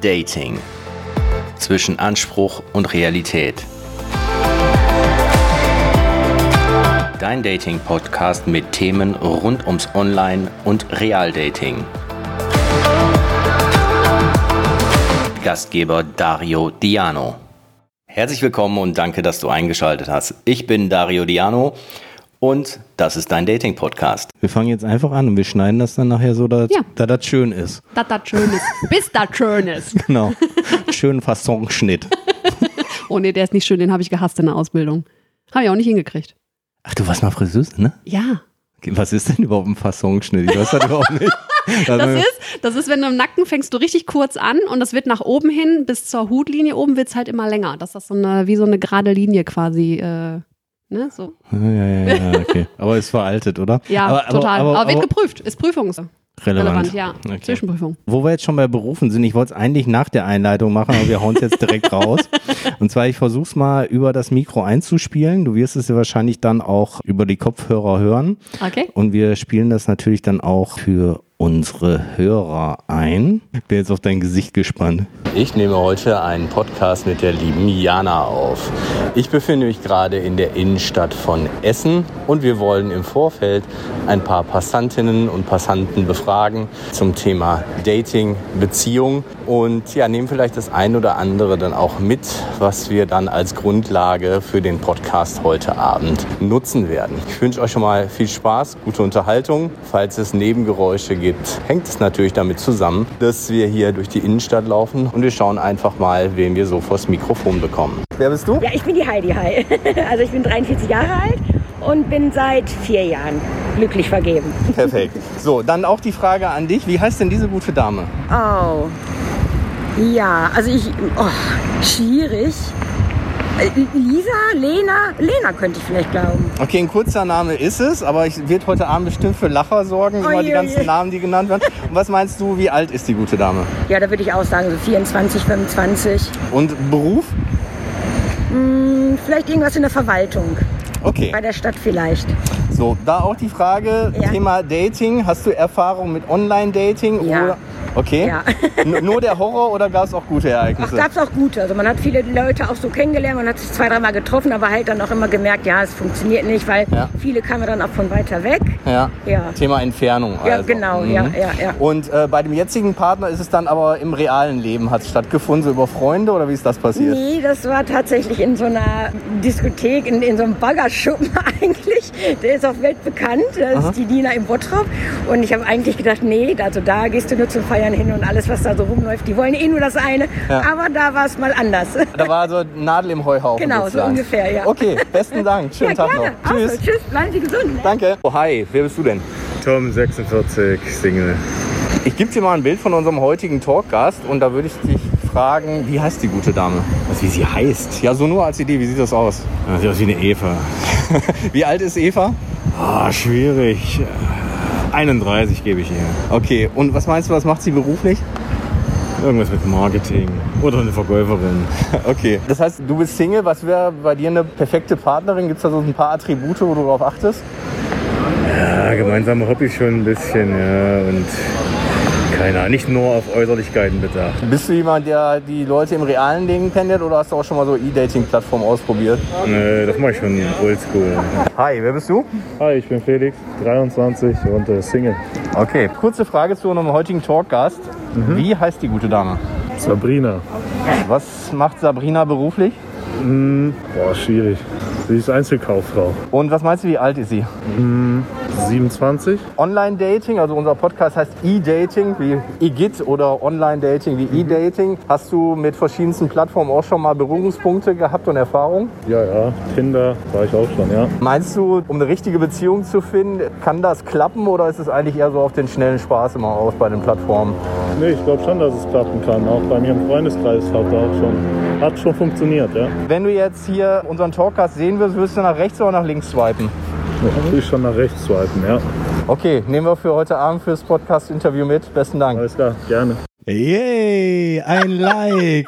Dating. Zwischen Anspruch und Realität. Dein Dating-Podcast mit Themen rund ums Online- und Realdating. Gastgeber Dario Diano. Herzlich willkommen und danke, dass du eingeschaltet hast. Ich bin Dario Diano und das ist dein Dating-Podcast. Wir fangen jetzt einfach an und wir schneiden das dann nachher so, dass Ja. da das schön ist. dass das schön ist. Bis das schön ist. Genau. Schönen Fassonschnitt. Oh nee, der ist nicht schön, den habe ich gehasst in der Ausbildung. Habe ich auch nicht hingekriegt. Ach, du warst mal Friseuse, ne? Ja. Was ist denn überhaupt ein Fassonschnitt? Ich weiß das überhaupt nicht. Das Also, ist, das ist, wenn du im Nacken fängst du richtig kurz an und das wird nach oben hin bis zur Hutlinie oben wird es halt immer länger. Dass das so eine, wie so eine gerade Linie quasi, äh, ne, so. ja, ja, ja, okay. Aber ist veraltet, oder? Ja, aber, total. Aber, wird aber geprüft. Ist Prüfungs relevant. relevant, ja. Okay. Zwischenprüfung. Wo wir jetzt schon bei Berufen sind, ich wollte es eigentlich nach der Einleitung machen, aber wir hauen es jetzt direkt raus. Und zwar, ich versuche es mal über das Mikro einzuspielen. Du wirst es ja wahrscheinlich dann auch über die Kopfhörer hören. Okay. Und wir spielen das natürlich dann auch für unsere Hörer ein. Ich bin jetzt auf dein Gesicht gespannt. Ich nehme heute einen Podcast mit der lieben Jana auf. Ich befinde mich gerade in der Innenstadt von Essen und wir wollen im Vorfeld ein paar Passantinnen und Passanten befragen zum Thema Dating, Beziehung und ja, nehmen vielleicht das ein oder andere dann auch mit, was wir dann als Grundlage für den Podcast heute Abend nutzen werden. Ich wünsche euch schon mal viel Spaß, gute Unterhaltung. Falls es Nebengeräusche gibt, hängt es natürlich damit zusammen, dass wir hier durch die Innenstadt laufen und wir schauen einfach mal, wen wir so vors Mikrofon bekommen. Wer bist du? Ja, ich bin die Heidi Hai. Also ich bin 43 Jahre alt und bin seit vier Jahren glücklich vergeben. Perfekt. So, dann auch die Frage an dich. Wie heißt denn diese gute Dame? Oh. Ja, also ich. Oh, schwierig. Äh, Lisa, Lena, Lena könnte ich vielleicht glauben. Okay, ein kurzer Name ist es, aber ich wird heute Abend bestimmt für Lacher sorgen, über die ganzen. Namen, die genannt werden. Und was meinst du, wie alt ist die gute Dame? Ja, da würde ich auch sagen, so 24, 25. Und Beruf? Hm, vielleicht irgendwas in der Verwaltung. Okay. Bei der Stadt vielleicht. So, da auch die Frage, Ja. Thema Dating. Hast du Erfahrung mit Online-Dating? Ja. Oder? Okay. Ja. Nur der Horror oder gab es auch gute Ach, Ereignisse? gab es auch gute. Also man hat viele Leute auch so kennengelernt, man hat sich zwei, dreimal getroffen, aber halt dann auch immer gemerkt, ja, es funktioniert nicht, weil Ja. viele kamen dann auch von weiter weg. ja. Ja. Thema Entfernung. Ja, also. genau, Mhm. ja, ja, ja. Und äh, bei dem jetzigen Partner ist es dann aber im realen Leben hat es stattgefunden, so über Freunde oder wie ist das passiert? Nee, das war tatsächlich in so einer Diskothek, in, in so einem Baggerschuppen eigentlich. Der ist auch weltbekannt, das ist die Dina im Bottrop. Und ich habe eigentlich gedacht, nee, also da gehst du nur zum Feiern hin und alles, was da so rumläuft, die wollen eh nur das eine. Ja. Aber da war es mal anders. Da war so Nadel im Heuhaufen. Genau, so sozusagen. ungefähr, ja. Okay, besten Dank. Schönen ja, Tag gerne. noch. Tschüss. Also, tschüss, bleiben Sie gesund. Ne? Danke. Oh, hi, wer bist du denn? Tom 46, Single. Ich gebe dir mal ein Bild von unserem heutigen Talkgast und da würde ich dich fragen, wie heißt die gute Dame? Was, wie sie heißt? Ja, so nur als Idee, wie sieht das aus? Ja, sieht aus wie eine Eva. Wie alt ist Eva? Ah, schwierig. 31 gebe ich ihr. Okay, und was meinst du, was macht sie beruflich? Irgendwas mit Marketing. Oder eine Verkäuferin. Okay. Das heißt, du bist Single. Was wäre bei dir eine perfekte Partnerin? Gibt es da so ein paar Attribute, wo du darauf achtest? Ja, gemeinsame Hobbys schon ein bisschen, ja. Und keine Ahnung, nicht nur auf Äußerlichkeiten bedacht. Bist du jemand, der die Leute im realen Leben kennenlernt oder hast du auch schon mal so E-Dating-Plattformen ausprobiert? Nee, das mache ich schon oldschool. Hi, wer bist du? Hi, ich bin Felix, 23 und äh, Single. Okay. Kurze Frage zu unserem heutigen Talkgast. Wie heißt die gute Dame? Sabrina. Was macht Sabrina beruflich? Boah, schwierig. Sie ist Einzelkauffrau. Und was meinst du, wie alt ist sie? 27. Online-Dating, also unser Podcast heißt E-Dating, wie E-Git oder Online-Dating wie E-Dating. Hast du mit verschiedensten Plattformen auch schon mal Berührungspunkte gehabt und Erfahrung? Ja, ja. Tinder war ich auch schon, ja. Meinst du, um eine richtige Beziehung zu finden, kann das klappen oder ist es eigentlich eher so auf den schnellen Spaß immer aus bei den Plattformen? Nee, ich glaube schon, dass es klappen kann. Auch bei mir im Freundeskreis hat auch schon, hat schon funktioniert, ja. Wenn du jetzt hier unseren Talkcast sehen würdest, würdest du nach rechts oder nach links swipen? Natürlich schon nach rechts swipen, ja. Okay, nehmen wir für heute Abend fürs Podcast-Interview mit. Besten Dank. Alles klar, gerne. Yay, ein Like.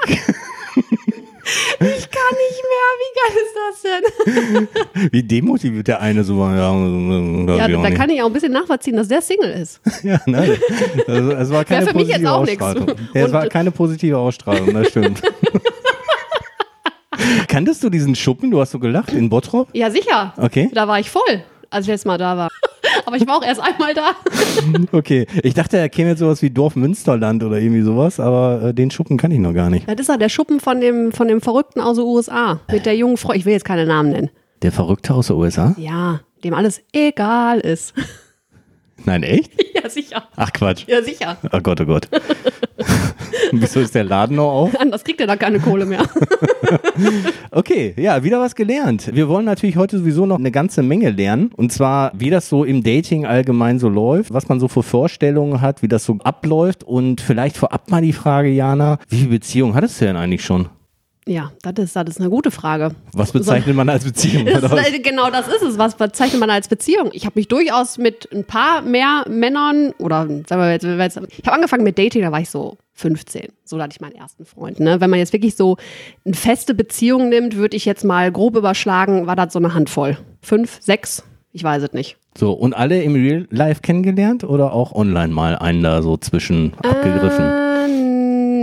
Ich kann nicht mehr. Wie geil ist das denn? Wie demotiviert der eine so war. Ja, Ja, da kann ich auch ein bisschen nachvollziehen, dass der Single ist. Ja, nein. Also, es war keine für mich jetzt positive auch nichts. Ausstrahlung. Ja, es war keine positive Ausstrahlung, das stimmt. Kanntest du diesen Schuppen? Du hast so gelacht in Bottrop? Ja, sicher. Okay. Da war ich voll, als ich letztes Mal da war. Aber ich war auch erst einmal da. Okay. Ich dachte, er käme jetzt sowas wie Dorf Münsterland oder irgendwie sowas, aber äh, den Schuppen kann ich noch gar nicht. Das ist ja der Schuppen von dem, von dem Verrückten aus den USA. Mit der jungen Frau. Ich will jetzt keine Namen nennen. Der Verrückte aus der USA? Ja, dem alles egal ist. Nein, echt? ja, sicher. Ach Quatsch. Ja, sicher. Oh Gott, oh Gott. Wieso ist der Laden noch auf? Anders kriegt er da keine Kohle mehr. Okay, ja, wieder was gelernt. Wir wollen natürlich heute sowieso noch eine ganze Menge lernen. Und zwar, wie das so im Dating allgemein so läuft, was man so für Vorstellungen hat, wie das so abläuft. Und vielleicht vorab mal die Frage, Jana, wie viele Beziehungen hattest du denn eigentlich schon? Ja, das ist, das ist eine gute Frage. Was bezeichnet man als Beziehung? Ist, genau das ist es. Was bezeichnet man als Beziehung? Ich habe mich durchaus mit ein paar mehr Männern oder sagen wir jetzt, jetzt ich habe angefangen mit Dating, da war ich so 15. So da hatte ich meinen ersten Freund. Ne? Wenn man jetzt wirklich so eine feste Beziehung nimmt, würde ich jetzt mal grob überschlagen, war das so eine Handvoll. Fünf, sechs? Ich weiß es nicht. So, und alle im Real Life kennengelernt oder auch online mal einen da so zwischen abgegriffen? Äh,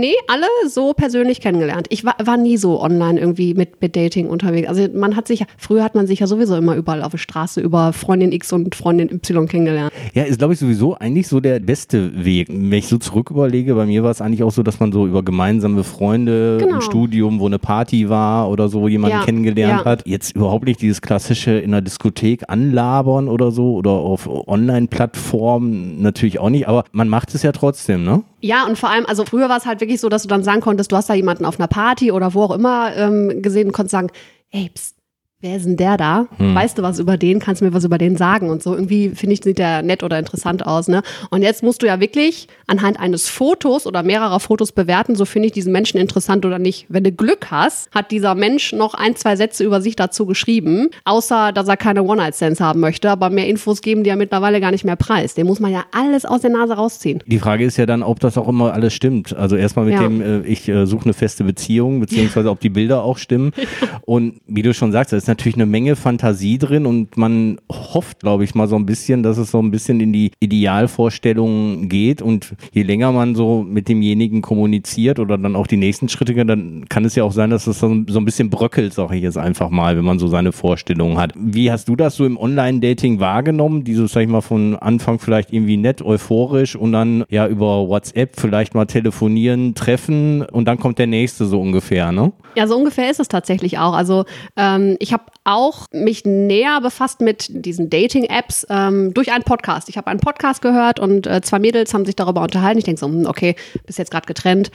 nee, alle so persönlich kennengelernt. Ich war, war nie so online irgendwie mit, mit Dating unterwegs. Also man hat sich ja, früher hat man sich ja sowieso immer überall auf der Straße über Freundin X und Freundin Y kennengelernt. Ja, ist glaube ich sowieso eigentlich so der beste Weg. Wenn ich so zurück überlege, bei mir war es eigentlich auch so, dass man so über gemeinsame Freunde Genau. im Studium, wo eine Party war oder so, jemanden Ja, kennengelernt ja. hat. Jetzt überhaupt nicht dieses klassische in der Diskothek anlabern oder so oder auf Online-Plattformen natürlich auch nicht, aber man macht es ja trotzdem, ne? Ja, und vor allem, also früher war es halt wirklich so, dass du dann sagen konntest, du hast da jemanden auf einer Party oder wo auch immer ähm, gesehen und konntest sagen, ey, pst, wer ist denn der da? Weißt du was über den? Kannst du mir was über den sagen? Und so irgendwie, finde ich, sieht der nett oder interessant aus, ne? Und jetzt musst du ja wirklich anhand eines Fotos oder mehrerer Fotos bewerten, so finde ich diesen Menschen interessant oder nicht. Wenn du Glück hast, hat dieser Mensch noch ein, zwei Sätze über sich dazu geschrieben, außer, dass er keine One-Night-Stands haben möchte, aber mehr Infos geben die ja mittlerweile gar nicht mehr preis. Den muss man ja alles aus der Nase rausziehen. Die Frage ist ja dann, ob das auch immer alles stimmt. Also erstmal mit Ja. dem, äh, ich äh, suche eine feste Beziehung, beziehungsweise ob die Bilder auch stimmen. Und wie du schon sagst, da ist natürlich eine Menge Fantasie drin und man hofft, glaube ich, mal so ein bisschen, dass es so ein bisschen in die Idealvorstellungen geht. Und je länger man so mit demjenigen kommuniziert oder dann auch die nächsten Schritte dann kann es ja auch sein, dass es so ein so ein bisschen bröckelt, sage ich jetzt einfach mal, wenn man so seine Vorstellungen hat. Wie hast du das so im Online-Dating wahrgenommen? Dieses, sag ich mal, von Anfang vielleicht irgendwie nett, euphorisch und dann ja über WhatsApp vielleicht mal telefonieren, treffen und dann kommt der nächste so ungefähr, ne? Ja, so ungefähr ist es tatsächlich auch. Also ähm, ich habe auch mich näher befasst mit diesen Dating-Apps ähm, durch einen Podcast. Ich habe einen Podcast gehört und äh, zwei Mädels haben sich darüber unterhalten. Ich denke so, hm, okay, bist jetzt gerade getrennt.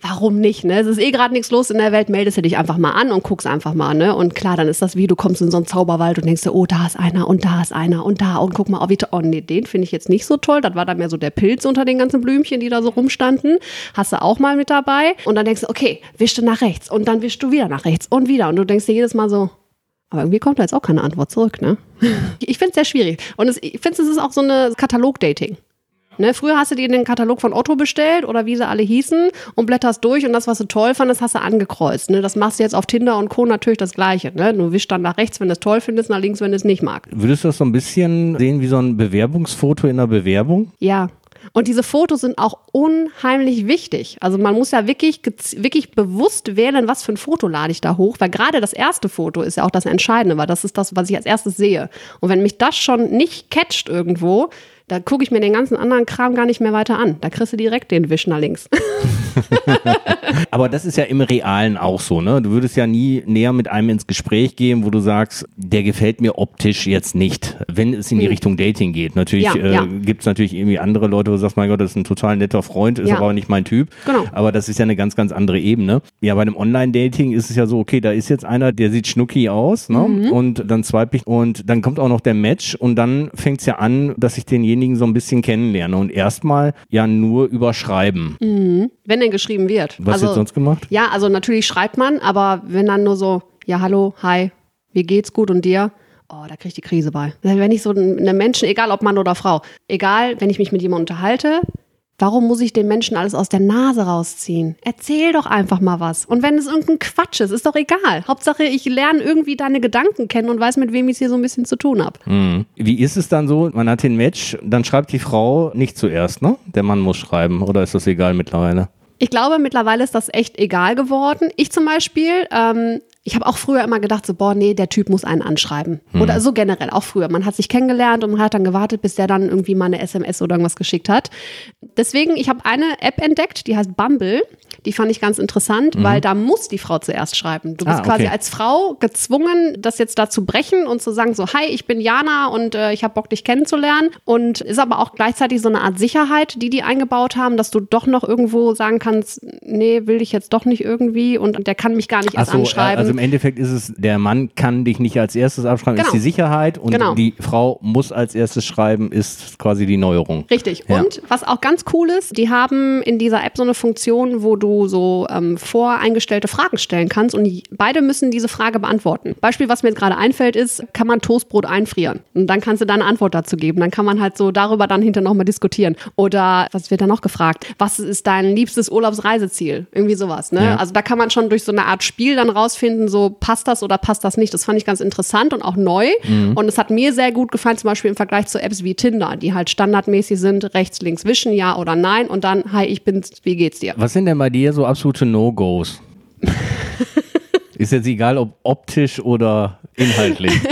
Warum nicht? Ne? Es ist eh gerade nichts los in der Welt, meldest du dich einfach mal an und guckst einfach mal. Ne? Und klar, dann ist das wie, du kommst in so einen Zauberwald und denkst dir, oh, da ist einer und da ist einer und da und guck mal, oh, wie oh nee, den finde ich jetzt nicht so toll. Das war dann mehr so der Pilz unter den ganzen Blümchen, die da so rumstanden. Hast du auch mal mit dabei. Und dann denkst du, okay, wischst du nach rechts und dann wischst du wieder nach rechts und wieder. Und du denkst dir jedes Mal so, aber irgendwie kommt da jetzt auch keine Antwort zurück, ne? Ich finde es sehr schwierig. Und es, ich finde, es ist auch so eine Katalog-Dating. Ne, früher hast du dir den Katalog von Otto bestellt oder wie sie alle hießen und blätterst durch und das, was du toll fandest, hast du angekreuzt. Ne? Das machst du jetzt auf Tinder und Co. natürlich das Gleiche. Ne? Du wischst dann nach rechts, wenn du es toll findest, nach links, wenn du es nicht magst. Würdest du das so ein bisschen sehen wie so ein Bewerbungsfoto in der Bewerbung? Ja. Und diese Fotos sind auch unheimlich wichtig. Also man muss ja wirklich, wirklich bewusst wählen, was für ein Foto lade ich da hoch, weil gerade das erste Foto ist ja auch das Entscheidende, weil das ist das, was ich als erstes sehe. Und wenn mich das schon nicht catcht irgendwo, da gucke ich mir den ganzen anderen Kram gar nicht mehr weiter an. Da kriegst du direkt den Wisch nach links. Aber das ist ja im Realen auch so, ne? Du würdest ja nie näher mit einem ins Gespräch gehen, wo du sagst, der gefällt mir optisch jetzt nicht, wenn es in die Richtung Dating geht. Natürlich Hm. Ja, äh, ja. gibt es natürlich irgendwie andere Leute, wo du sagst, mein Gott, das ist ein total netter Freund, ist Ja. aber nicht mein Typ. Genau. Aber das ist ja eine ganz, ganz andere Ebene. Ja, bei einem Online-Dating ist es ja so, okay, da ist jetzt einer, der sieht schnucki aus, ne? Mhm. Und dann swipe ich und dann kommt auch noch der Match und dann fängt es ja an, dass ich denjenigen so ein bisschen kennenlerne und erstmal ja nur überschreiben. wenn denn geschrieben wird. Was wird sonst gemacht? Ja, also natürlich schreibt man, aber wenn dann nur so, ja, hallo, hi, wie geht's gut und dir? Oh, da krieg ich die Krise bei. Wenn ich so eine Menschen, egal ob Mann oder Frau, egal, wenn ich mich mit jemandem unterhalte, Warum muss ich den Menschen alles aus der Nase rausziehen? Erzähl doch einfach mal was. Und wenn es irgendein Quatsch ist, ist doch egal. Hauptsache, ich lerne irgendwie deine Gedanken kennen und weiß, mit wem ich es hier so ein bisschen zu tun habe. Mhm. Wie ist es dann so? Man hat den Match, dann schreibt die Frau nicht zuerst, ne? Der Mann muss schreiben. Oder ist das egal mittlerweile? Ich glaube, mittlerweile ist das echt egal geworden. Ich zum Beispiel, ähm, ich habe auch früher immer gedacht, so, boah, nee, der Typ muss einen anschreiben. Hm. Oder so generell, auch früher. Man hat sich kennengelernt und man hat dann gewartet, bis der dann irgendwie mal eine SMS oder irgendwas geschickt hat. Deswegen, ich habe eine App entdeckt, die heißt Bumble. Die fand ich ganz interessant, weil da muss die Frau zuerst schreiben. Du bist Mhm. Ah, quasi okay. als Frau gezwungen, das jetzt da zu brechen und zu sagen, so, hi, ich bin Jana und äh, ich habe Bock, dich kennenzulernen. Und ist aber auch gleichzeitig so eine Art Sicherheit, die die eingebaut haben, dass du doch noch irgendwo sagen kannst, nee, will ich jetzt doch nicht irgendwie und der kann mich gar nicht erst Achso, anschreiben. also im Endeffekt ist es, der Mann kann dich nicht als erstes abschreiben, Genau. ist die Sicherheit und Genau. die Frau muss als erstes schreiben, ist quasi die Neuerung. Richtig. Ja. Und was auch ganz cool ist, die haben in dieser App so eine Funktion, wo du so ähm, voreingestellte Fragen stellen kannst und die, beide müssen diese Frage beantworten. Beispiel, was mir jetzt gerade einfällt, ist, kann man Toastbrot einfrieren? Und dann kannst du da eine Antwort dazu geben. Dann kann man halt so darüber dann hinter nochmal diskutieren. Oder was wird da noch gefragt? Was ist dein liebstes Urlaubsreiseziel? Irgendwie sowas. Ne? Ja. Also da kann man schon durch so eine Art Spiel dann rausfinden, so passt das oder passt das nicht. Das fand ich ganz interessant und auch neu. Und es hat mir sehr gut gefallen, zum Beispiel im Vergleich zu Apps wie Tinder, die halt standardmäßig sind, rechts, links wischen, ja oder nein. Und dann, hi, ich bin's, wie geht's dir? Was sind denn bei dir so absolute No-Gos? ist jetzt egal, ob optisch oder inhaltlich.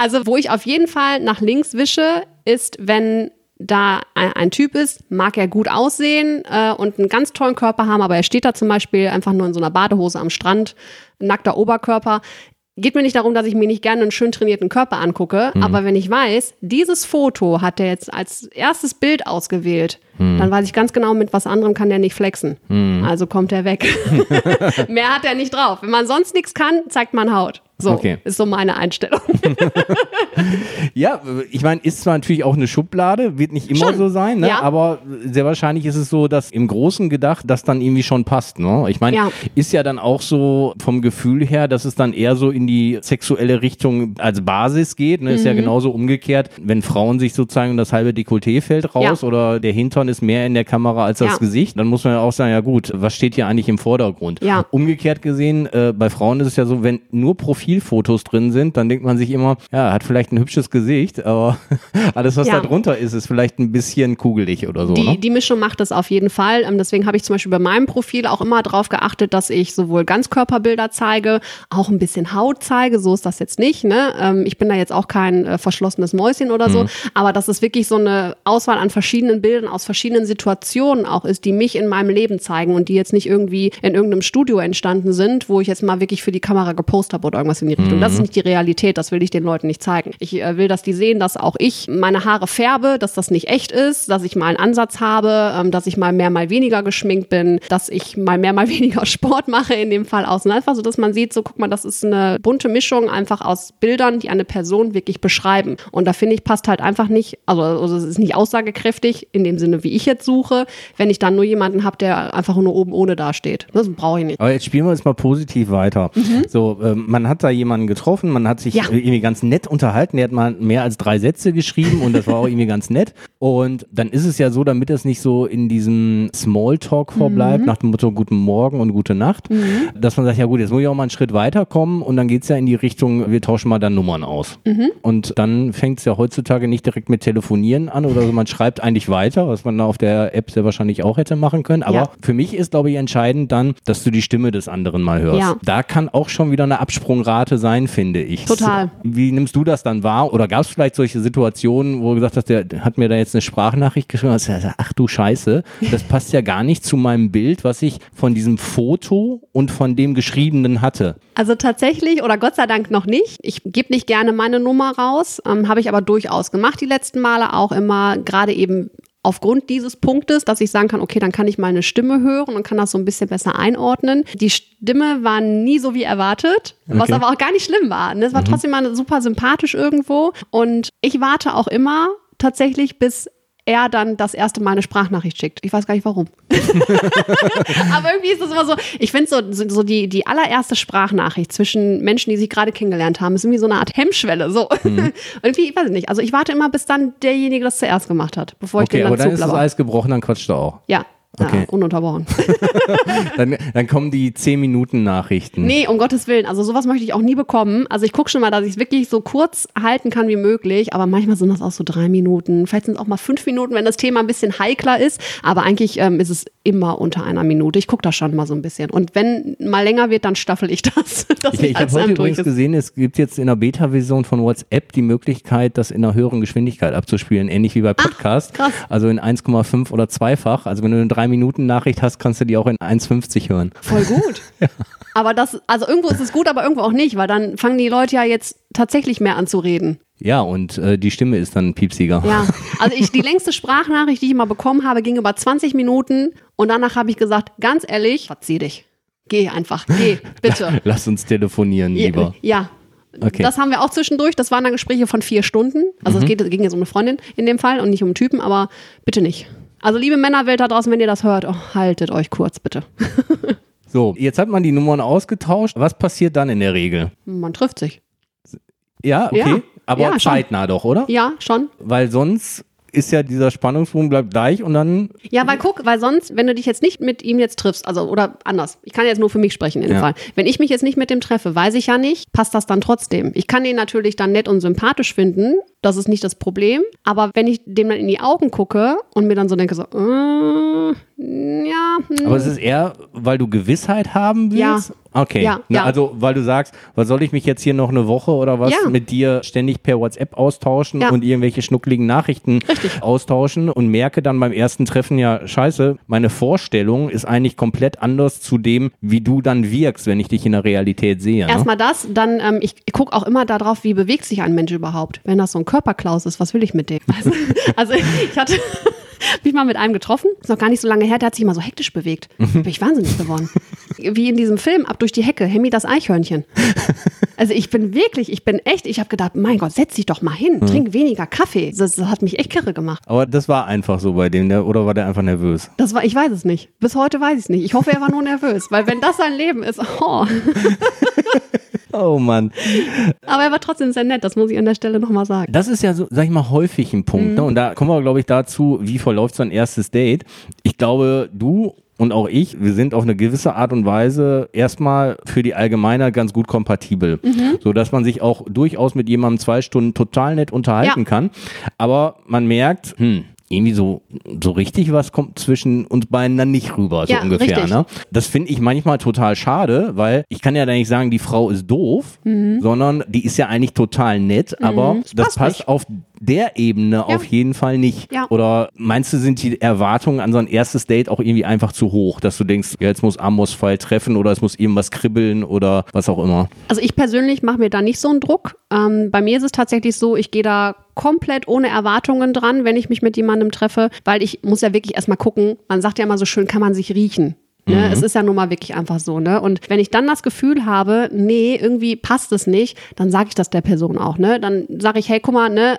Also, wo ich auf jeden Fall nach links wische, ist, wenn da ein, ein Typ ist, mag er gut aussehen äh, und einen ganz tollen Körper haben, aber er steht da zum Beispiel einfach nur in so einer Badehose am Strand, nackter Oberkörper. Geht mir nicht darum, dass ich mir nicht gerne einen schön trainierten Körper angucke, aber wenn ich weiß, dieses Foto hat er jetzt als erstes Bild ausgewählt, dann weiß ich ganz genau, mit was anderem kann der nicht flexen. Also kommt er weg. Mehr hat er nicht drauf. Wenn man sonst nichts kann, zeigt man Haut. So Okay. ist so meine Einstellung. Ja, ich meine, ist zwar natürlich auch eine Schublade, wird nicht immer Schon, so sein, ne? ja. aber sehr wahrscheinlich ist es so, dass im Großen gedacht das dann irgendwie schon passt. Ne? Ich meine, Ja. ist ja dann auch so vom Gefühl her, dass es dann eher so in die sexuelle Richtung als Basis geht. Ne? Ist Mhm. ja genauso umgekehrt, wenn Frauen sich sozusagen das halbe Dekolleté fällt raus Ja. oder der Hintern ist mehr in der Kamera als das. Gesicht, dann muss man ja auch sagen, ja gut, was steht hier eigentlich im Vordergrund? Umgekehrt gesehen, äh, bei Frauen ist es ja so, wenn nur Profilfotos drin sind, dann denkt man sich immer, ja, hat vielleicht ein hübsches Gesicht, aber alles, was Ja. da drunter ist, ist vielleicht ein bisschen kugelig oder so. Die, ne? die Mischung macht das auf jeden Fall. Ähm, Deswegen habe ich zum Beispiel bei meinem Profil auch immer darauf geachtet, dass ich sowohl Ganzkörperbilder zeige, auch ein bisschen Haut zeige. So ist das jetzt nicht. Ne? Ähm, Ich bin da jetzt auch kein äh, verschlossenes Mäuschen oder so. Aber dass es wirklich so eine Auswahl an verschiedenen Bildern aus verschiedenen Situationen auch ist, die mich in meinem Leben zeigen und die jetzt nicht irgendwie in irgendeinem Studio entstanden sind, wo ich jetzt mal wirklich für die Kamera gepostet habe oder irgendwas in die Richtung. Das ist nicht die Realität. Das will ich den Leuten nicht zeigen. Ich äh, will, dass die sehen, dass auch ich meine Haare färbe, dass das nicht echt ist, dass ich mal einen Ansatz habe, ähm, dass ich mal mehr, mal weniger geschminkt bin, dass ich mal mehr, mal weniger Sport mache in dem Fall aus. Und einfach so, dass man sieht, so guck mal, das ist eine bunte Mischung einfach aus Bildern, die eine Person wirklich beschreiben. Und da finde ich, passt halt einfach nicht, also, also es ist nicht aussagekräftig in dem Sinne, wie ich jetzt suche, wenn ich dann nur jemanden habe, der einfach nur oben ohne dasteht. Das brauche ich nicht. Aber jetzt spielen wir es mal positiv weiter. So, ähm, man hat da jemanden getroffen, man hat sich Mhm. Ja. irgendwie ganz nett unterhalten, der hat mal mehr als drei Sätze geschrieben und das war auch irgendwie ganz nett. Und dann ist es ja so, damit es nicht so in diesem Smalltalk Mhm. vorbleibt, nach dem Motto Guten Morgen und Gute Nacht, dass man sagt, ja gut, jetzt muss ich auch mal einen Schritt weiterkommen und dann geht's ja in die Richtung, wir tauschen mal dann Nummern aus. Mhm. Und dann fängt es ja heutzutage nicht direkt mit Telefonieren an oder so, man schreibt eigentlich weiter, was man da auf der App sehr wahrscheinlich auch hätte machen können. Aber Ja. für mich ist, glaube ich, entscheidend dann, dass du die Stimme des anderen mal hörst. Ja. Da kann auch schon wieder eine Absprungrate sein, finde ich. Total. Wie nimmst du das dann wahr? Oder gab es vielleicht solche Situationen, wo du gesagt hast, der hat mir da jetzt eine Sprachnachricht geschrieben, gesagt, ach du Scheiße, das passt ja gar nicht zu meinem Bild, was ich von diesem Foto und von dem Geschriebenen hatte. Also tatsächlich oder Gott sei Dank noch nicht. Ich gebe nicht gerne meine Nummer raus, ähm, habe ich aber durchaus gemacht die letzten Male auch immer, gerade eben aufgrund dieses Punktes, dass ich sagen kann, okay, dann kann ich mal eine Stimme hören und kann das so ein bisschen besser einordnen. Die Stimme war nie so wie erwartet, was Okay. aber auch gar nicht schlimm war. Es war trotzdem mal super sympathisch irgendwo und ich warte auch immer tatsächlich bis er dann das erste Mal eine Sprachnachricht schickt. Ich weiß gar nicht warum. Aber irgendwie ist das immer so, ich finde so, so, so die, die allererste Sprachnachricht zwischen Menschen, die sich gerade kennengelernt haben, ist irgendwie so eine Art Hemmschwelle. So. Mhm. irgendwie, ich weiß nicht. Also ich warte immer, bis dann derjenige das zuerst gemacht hat, bevor ich Okay, den aber dann dann ist das. Eis gebrochen, dann quatscht du auch. Ja. Okay. Ja, ununterbrochen. Dann, dann kommen die 10-Minuten-Nachrichten. Nee, um Gottes Willen. Also sowas möchte ich auch nie bekommen. Also ich gucke schon mal, dass ich es wirklich so kurz halten kann wie möglich. Aber manchmal sind das auch so drei Minuten. Vielleicht sind es auch mal fünf Minuten, wenn das Thema ein bisschen heikler ist. Aber eigentlich ähm, ist es immer unter einer Minute. Ich gucke da schon mal so ein bisschen. Und wenn mal länger wird, dann staffel ich das. Ich, ich habe heute übrigens ist. gesehen, es gibt jetzt in der Beta-Version von WhatsApp die Möglichkeit, das in einer höheren Geschwindigkeit abzuspielen, ähnlich wie bei Podcast. krass. Also in 1,5 oder zweifach. Also wenn du eine 3-Minuten-Nachricht hast, kannst du die auch in 1,50 hören. Voll gut. Aber das, also irgendwo ist es gut, aber irgendwo auch nicht, weil dann fangen die Leute ja jetzt tatsächlich mehr an zu reden. Ja, und äh, die Stimme ist dann piepsiger. Ja, also ich, die längste Sprachnachricht, die ich mal bekommen habe, ging über 20 Minuten und danach habe ich gesagt, ganz ehrlich, verzieh dich. Geh einfach, geh, bitte. Lass uns telefonieren lieber. Ja. Okay. Das haben wir auch zwischendurch. Das waren dann Gespräche von vier Stunden. Also es geht, ging jetzt um eine Freundin in dem Fall und nicht um einen Typen, aber bitte nicht. Also liebe Männerwelt da draußen, wenn ihr das hört, oh, haltet euch kurz, bitte. So, jetzt hat man die Nummern ausgetauscht. Was passiert dann in der Regel? Man trifft sich. Ja, okay. Ja. Aber Ja, schon. zeitnah doch, oder? Ja, schon. Weil sonst ist ja dieser Spannungsbogen bleibt gleich und dann Ja, weil guck, weil sonst, wenn du dich jetzt nicht mit ihm jetzt triffst, also oder anders, ich kann jetzt nur für mich sprechen in dem Ja. Fall. Wenn ich mich jetzt nicht mit dem treffe, weiß ich ja nicht, passt das dann trotzdem. Ich kann ihn natürlich dann nett und sympathisch finden, das ist nicht das Problem. Aber wenn ich dem dann in die Augen gucke und mir dann so denke, so, äh, ja, hm, Aber es ist eher, weil du Gewissheit haben willst? Ja. Okay. Ja, Na, ja. Also, weil du sagst, was soll ich mich jetzt hier noch eine Woche oder was Ja. mit dir ständig per WhatsApp austauschen und irgendwelche schnuckligen Nachrichten Richtig. austauschen und merke dann beim ersten Treffen ja, scheiße, meine Vorstellung ist eigentlich komplett anders zu dem, wie du dann wirkst, wenn ich dich in der Realität sehe. Ne? Erstmal das, dann, ähm, ich, gucke auch immer darauf, wie bewegt sich ein Mensch überhaupt. Wenn das so ein Körperklaus ist, was will ich mit dem? Also, also ich hatte mich mal mit einem getroffen, ist noch gar nicht so lange her, der hat sich immer so hektisch bewegt. Mhm. Bin ich wahnsinnig geworden. Wie in diesem Film, ab durch die Hecke, Hemmi das Eichhörnchen. Also ich bin wirklich, ich bin echt, ich habe gedacht, mein Gott, setz dich doch mal Mhm. hin, trink weniger Kaffee. Das, das hat mich echt kirre gemacht. Aber das war einfach so bei dem, der, oder war der einfach nervös? Das war, ich weiß es nicht. Bis heute weiß ich es nicht. Ich hoffe, er war nur nervös, weil wenn das sein Leben ist, oh. Oh Mann. Aber er war trotzdem sehr nett, das muss ich an der Stelle nochmal sagen. Das ist ja so, sag ich mal, häufig ein Punkt. Ne? Und da kommen wir, glaube ich, dazu, wie verläuft so ein erstes Date. Ich glaube, du und auch ich, wir sind auf eine gewisse Art und Weise erstmal für die Allgemeinheit ganz gut kompatibel. So dass man sich auch durchaus mit jemandem zwei Stunden total nett unterhalten Ja. kann. Aber man merkt, hm, irgendwie so, so richtig was kommt zwischen uns beiden dann nicht rüber, so Ja, ungefähr. richtig. Ne? Das finde ich manchmal total schade, weil ich kann ja da nicht sagen, die Frau ist doof, sondern die ist ja eigentlich total nett, aber das Mhm. passt passt nicht. auf der Ebene auf jeden Fall nicht. Ja. Oder meinst du, sind die Erwartungen an so ein erstes Date auch irgendwie einfach zu hoch, dass du denkst, ja, jetzt muss Amos Fall treffen oder es muss irgendwas kribbeln oder was auch immer? Also ich persönlich mache mir da nicht so einen Druck. Ähm, bei mir ist es tatsächlich so, ich gehe da komplett ohne Erwartungen dran, wenn ich mich mit jemandem treffe, weil ich muss ja wirklich erstmal gucken, man sagt ja immer so schön, kann man sich riechen. Ne? Es ist ja nun mal wirklich einfach so, ne? Und wenn ich dann das Gefühl habe, nee, irgendwie passt es nicht, dann sage ich das der Person auch, ne? Dann sage ich, hey, guck mal, ne,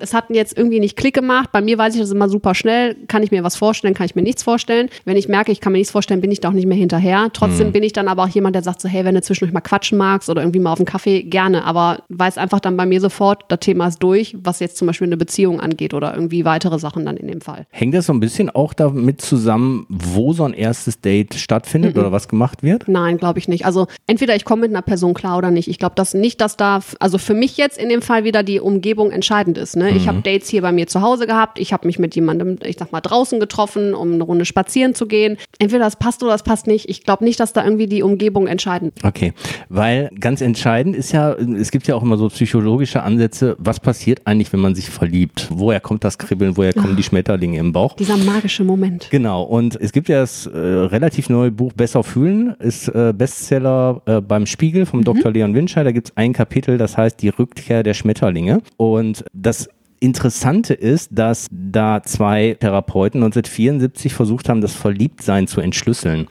es hat jetzt irgendwie nicht Klick gemacht. Bei mir weiß ich das immer super schnell. Kann ich mir was vorstellen, kann ich mir nichts vorstellen. Wenn ich merke, ich kann mir nichts vorstellen, bin ich da auch nicht mehr hinterher. Trotzdem bin ich dann aber auch jemand, der sagt so, hey, wenn du zwischendurch mal quatschen magst oder irgendwie mal auf einen Kaffee, gerne. Aber weiß einfach dann bei mir sofort, das Thema ist durch, was jetzt zum Beispiel eine Beziehung angeht oder irgendwie weitere Sachen dann in dem Fall. Hängt das so ein bisschen auch damit zusammen, wo so ein erstes Date stattfindet Mhm. oder was gemacht wird? Nein, glaube ich nicht. Also entweder ich komme mit einer Person klar oder nicht. Ich glaube das nicht, dass da, also für mich jetzt in dem Fall wieder die Umgebung entscheidend ist. Ne? Ich habe Dates hier bei mir zu Hause gehabt. Ich habe mich mit jemandem, ich sag mal, draußen getroffen, um eine Runde spazieren zu gehen. Entweder das passt oder das passt nicht. Ich glaube nicht, dass da irgendwie die Umgebung entscheidend ist. Okay, weil ganz entscheidend ist ja, es gibt ja auch immer so psychologische Ansätze, was passiert eigentlich, wenn man sich verliebt? Woher kommt das Kribbeln, woher kommen die Schmetterlinge im Bauch? Dieser magische Moment. Genau, und es gibt ja das äh, relativ neue Buch Besser fühlen, ist äh, Bestseller äh, beim Spiegel vom Dr. Leon Winscheid. Da gibt es ein Kapitel, das heißt Die Rückkehr der Schmetterlinge. Und das Interessante ist, dass da zwei Therapeuten 1974 versucht haben, das Verliebtsein zu entschlüsseln.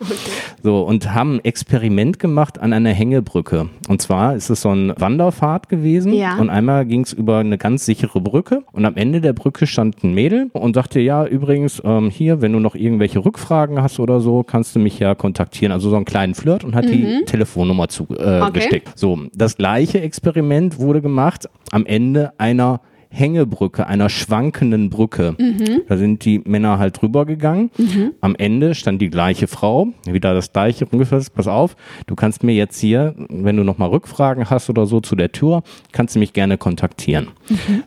So, und haben ein Experiment gemacht an einer Hängebrücke. Und zwar ist es so ein Wanderpfad gewesen. Ja. Und einmal ging es über eine ganz sichere Brücke. Und am Ende der Brücke stand ein Mädel und sagte, ja, übrigens, ähm, hier, wenn du noch irgendwelche Rückfragen hast oder so, kannst du mich ja kontaktieren. Also so einen kleinen Flirt und hat die Telefonnummer zugesteckt. Äh, Okay. So, das gleiche Experiment wurde gemacht am Ende einer Hängebrücke, einer schwankenden Brücke. Da sind die Männer halt drüber gegangen. Am Ende stand die gleiche Frau, wieder das gleiche, ungefähr, pass auf, du kannst mir jetzt hier, wenn du nochmal Rückfragen hast oder so zu der Tür, kannst du mich gerne kontaktieren.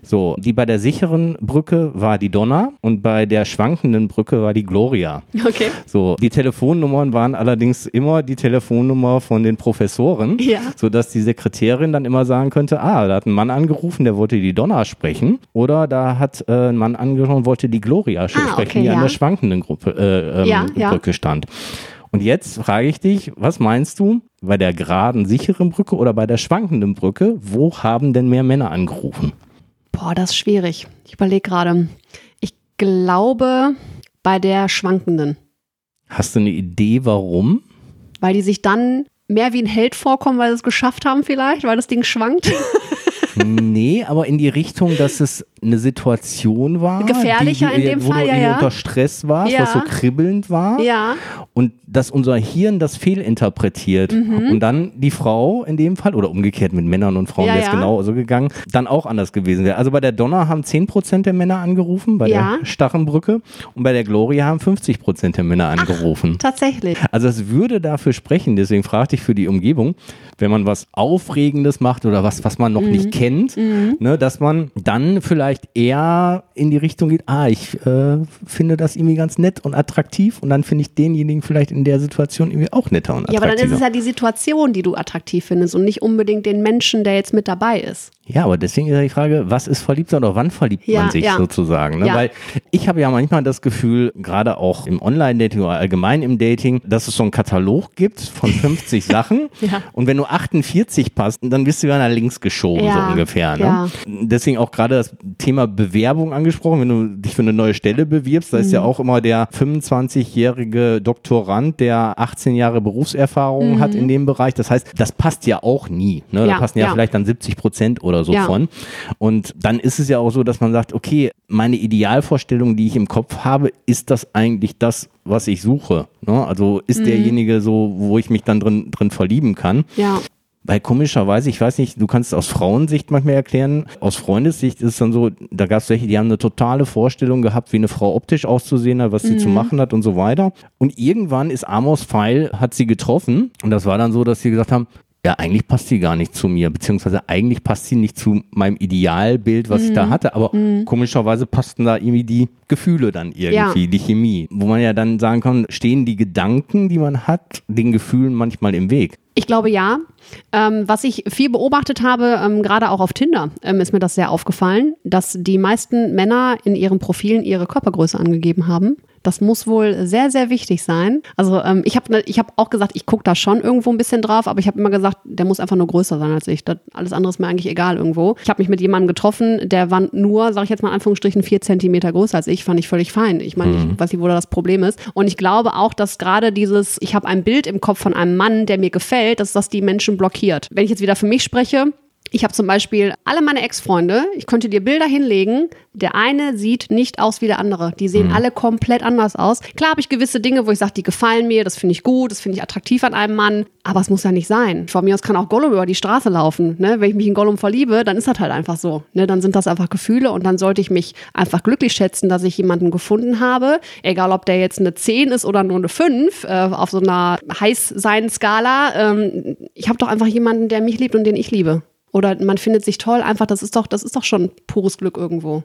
So, die bei der sicheren Brücke war die Donna und bei der schwankenden Brücke war die Gloria. Okay. So, die Telefonnummern waren allerdings immer die Telefonnummer von den Professoren, Ja. sodass die Sekretärin dann immer sagen könnte, ah, da hat ein Mann angerufen, der wollte die Donna sprechen. Oder da hat äh, ein Mann und wollte die Gloria sprechen, Ah, okay, die an ja. der schwankenden Gruppe, äh, ähm, Ja, ja. Brücke stand. Und jetzt frage ich dich, was meinst du, bei der geraden, sicheren Brücke oder bei der schwankenden Brücke, wo haben denn mehr Männer angerufen? Boah, das ist schwierig. Ich überlege gerade. Ich glaube bei der schwankenden, Hast du eine Idee, warum? weil die sich dann mehr wie ein Held vorkommen, weil sie es geschafft haben vielleicht, weil das Ding schwankt. Nee, aber in die Richtung, dass es eine Situation war. Gefährlicher die, in dem wo Fall, du ja, unter Stress warst, Ja. was so kribbelnd war. ja. Und dass unser Hirn das fehlinterpretiert. Mhm. Und dann die Frau in dem Fall, oder umgekehrt mit Männern und Frauen Ja, wäre es ja. genauso gegangen, dann auch anders gewesen wäre. Also bei der Donner haben 10% der Männer angerufen, bei Ja. der Stachenbrücke. Und bei der Gloria haben 50% der Männer angerufen. Tatsächlich. Also es würde dafür sprechen, deswegen fragte ich für die Umgebung, wenn man was Aufregendes macht oder was, was man noch Mhm. nicht kennt, ne, dass man dann vielleicht eher in die Richtung geht, ah, ich äh, finde das irgendwie ganz nett und attraktiv und dann finde ich denjenigen vielleicht in der Situation irgendwie auch netter und Ja, aber dann attraktiver. ist es ja die Situation, die du attraktiv findest und nicht unbedingt den Menschen, der jetzt mit dabei ist. Ja, aber deswegen ist ja die Frage, was ist verliebt oder wann verliebt Ja, man sich ja. sozusagen? Ne? Ja. Weil ich habe ja manchmal das Gefühl, gerade auch im Online-Dating oder allgemein im Dating, dass es so einen Katalog gibt von 50 Sachen und wenn du 48 passt, dann bist du ja nach links geschoben, so ungefähr. Ne? Deswegen auch gerade das Thema Bewerbung angesprochen, wenn du dich für eine neue Stelle bewirbst, da ist Mhm. ja auch immer der 25-jährige Doktorand, der 18 Jahre Berufserfahrung hat in dem Bereich. Das heißt, das passt ja auch nie. Ne? Da Mhm. Passen ja, ja. vielleicht dann 70 Prozent oder so Ja. von. Und dann ist es ja auch so, dass man sagt, okay, meine Idealvorstellung, die ich im Kopf habe, ist das eigentlich das, was ich suche? Ne? Also Mhm. ist derjenige so, wo ich mich dann drin, drin verlieben kann? Ja. Weil komischerweise, ich weiß nicht, du kannst es aus Frauensicht manchmal erklären, aus Freundessicht ist es dann so, da gab es welche, die haben eine totale Vorstellung gehabt, wie eine Frau optisch auszusehen hat, was sie zu machen hat und so weiter. Und irgendwann ist Amos Pfeil, hat sie getroffen und das war dann so, dass sie gesagt haben, ja, eigentlich passt sie gar nicht zu mir, beziehungsweise eigentlich passt sie nicht zu meinem Idealbild, was ich da hatte, aber komischerweise passten da irgendwie die Gefühle dann irgendwie, die Chemie, wo man ja dann sagen kann, stehen die Gedanken, die man hat, den Gefühlen manchmal im Weg. Ich glaube ja. Ähm, was ich viel beobachtet habe, ähm, gerade auch auf Tinder, ähm, ist mir das sehr aufgefallen, dass die meisten Männer in ihren Profilen ihre Körpergröße angegeben haben. Das muss wohl sehr, sehr wichtig sein. Also ähm, ich habe ich hab auch gesagt, ich gucke da schon irgendwo ein bisschen drauf, aber ich habe immer gesagt, der muss einfach nur größer sein als ich. Das, alles andere ist mir eigentlich egal irgendwo. Ich habe mich mit jemandem getroffen, der war nur, sage ich jetzt mal in Anführungsstrichen, vier Zentimeter größer als ich. Fand ich völlig fein. Ich meine, ich weiß nicht, wo da das Problem ist. Und ich glaube auch, dass gerade dieses, ich habe ein Bild im Kopf von einem Mann, der mir gefällt, dass das die Menschen blockiert. Wenn ich jetzt wieder für mich spreche, ich habe zum Beispiel alle meine Ex-Freunde, ich könnte dir Bilder hinlegen, der eine sieht nicht aus wie der andere. Die sehen alle komplett anders aus. Klar habe ich gewisse Dinge, wo ich sage, die gefallen mir, das finde ich gut, das finde ich attraktiv an einem Mann, aber es muss ja nicht sein. Von mir aus kann auch Gollum über die Straße laufen. Ne? Wenn ich mich in Gollum verliebe, dann ist das halt einfach so. Ne? Dann sind das einfach Gefühle und dann sollte ich mich einfach glücklich schätzen, dass ich jemanden gefunden habe, egal ob der jetzt eine 10 ist oder nur eine 5 äh, auf so einer Heiß-Sein-Skala. Ähm, ich habe doch einfach jemanden, der mich liebt und den ich liebe. Oder man findet sich toll, einfach, das ist doch, das ist doch schon pures Glück irgendwo.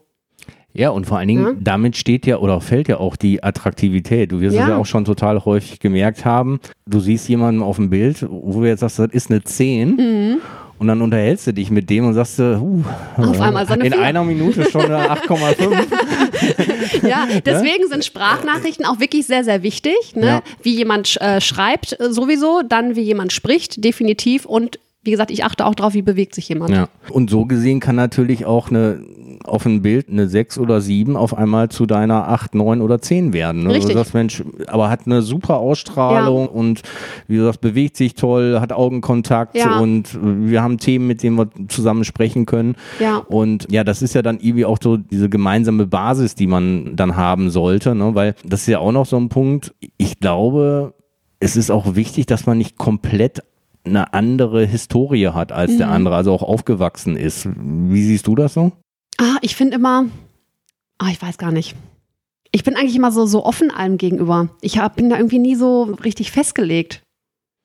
Ja, und vor allen Dingen, Ja. damit steht ja oder fällt ja auch die Attraktivität. Du wirst es Ja. ja auch schon total häufig gemerkt haben. Du siehst jemanden auf dem Bild, wo du jetzt sagst, das ist eine 10. Und dann unterhältst du dich mit dem und sagst, Mhm. Auf einmal ist er eine in Vier. einer Minute schon eine 8,5. Ja, deswegen sind Sprachnachrichten auch wirklich sehr, sehr wichtig. Ne? Ja. Wie jemand äh, schreibt äh, sowieso, dann wie jemand spricht, definitiv. Und wie gesagt, ich achte auch drauf, wie bewegt sich jemand. ja. Und so gesehen kann natürlich auch eine auf ein Bild eine 6 oder 7 auf einmal zu deiner 8, 9 oder 10 werden. Ne? Richtig. Du sagst, Mensch, aber hat eine super Ausstrahlung Ja. und wie du sagst, bewegt sich toll, hat Augenkontakt Ja. und wir haben Themen, mit denen wir zusammen sprechen können. Ja. Und ja, das ist ja dann irgendwie auch so diese gemeinsame Basis, die man dann haben sollte, ne? weil das ist ja auch noch so ein Punkt. Ich glaube, es ist auch wichtig, dass man nicht komplett eine andere Historie hat als der Mhm. andere, also auch aufgewachsen ist. Wie siehst du das so? Ah, ich finde immer, ah, ich weiß gar nicht. Ich bin eigentlich immer so, so offen allem gegenüber. Ich hab, bin da irgendwie nie so richtig festgelegt.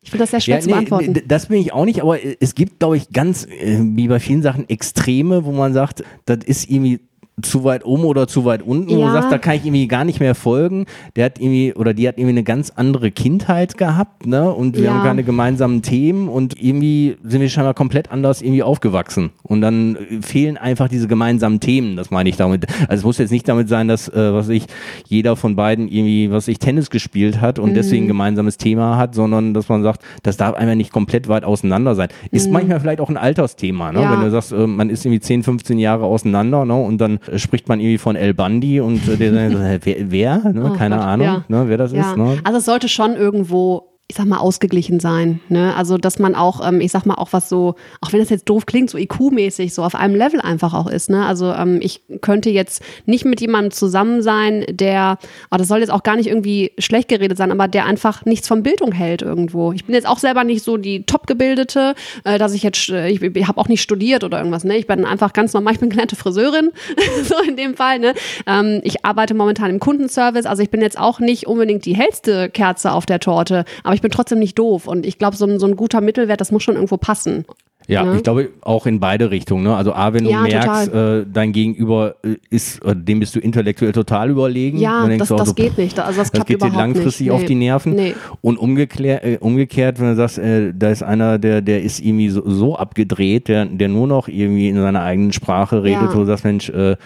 Ich finde das sehr schwer zu beantworten. d- das bin ich auch nicht, aber es gibt, glaube ich, ganz, äh, wie bei vielen Sachen, Extreme, wo man sagt, das ist irgendwie zu weit oben oder zu weit unten, wo Ja. du sagst, da kann ich irgendwie gar nicht mehr folgen. Der hat irgendwie, oder die hat irgendwie eine ganz andere Kindheit gehabt, ne? Und wir Ja. haben keine gemeinsamen Themen und irgendwie sind wir scheinbar komplett anders irgendwie aufgewachsen. Und dann äh, fehlen einfach diese gemeinsamen Themen, das meine ich damit. Also es muss jetzt nicht damit sein, dass, äh, was ich, jeder von beiden irgendwie, was ich, Tennis gespielt hat und deswegen ein gemeinsames Thema hat, sondern dass man sagt, das darf einfach nicht komplett weit auseinander sein. Ist manchmal vielleicht auch ein Altersthema, ne? Ja. Wenn du sagst, äh, man ist irgendwie 10, 15 Jahre auseinander, ne? Und dann spricht man irgendwie von El Bandi und äh, der sagt, wer, wer? Ne? Oh Keine Gott, Ahnung, ja. ne? wer das Ja, ist. Ne? also es sollte schon irgendwo, ich sag mal, ausgeglichen sein. Ne? Also, dass man auch, ähm, ich sag mal, auch was so, auch wenn das jetzt doof klingt, so IQ-mäßig, so auf einem Level einfach auch ist. Ne? Also, ähm, ich könnte jetzt nicht mit jemandem zusammen sein, der, aber das soll jetzt auch gar nicht irgendwie schlecht geredet sein, aber der einfach nichts von Bildung hält irgendwo. Ich bin jetzt auch selber nicht so die Top-Gebildete, äh, dass ich jetzt, äh, ich, ich habe auch nicht studiert oder irgendwas. Ne? Ich bin einfach ganz normal, ich bin gelernte Friseurin, so in dem Fall. Ne? Ähm, ich arbeite momentan im Kundenservice, also ich bin jetzt auch nicht unbedingt die hellste Kerze auf der Torte, aber ich bin trotzdem nicht doof und ich glaube, so, ein- so ein guter Mittelwert, das muss schon irgendwo passen. Ja, Ne? ich glaube auch in beide Richtungen. Ne? Also A, wenn du Ja, merkst, äh, dein Gegenüber äh, ist, äh, dem bist du intellektuell total überlegen. Ja, das, das so, geht nicht. Also das, Das geht dir langfristig nicht. auf Nee. die Nerven. Nee. Und umgeklär, äh, umgekehrt, wenn du sagst, äh, da ist einer, der, der ist irgendwie so, so abgedreht, der, der nur noch irgendwie in seiner eigenen Sprache redet, Ja. wo du sagst, Mensch, äh,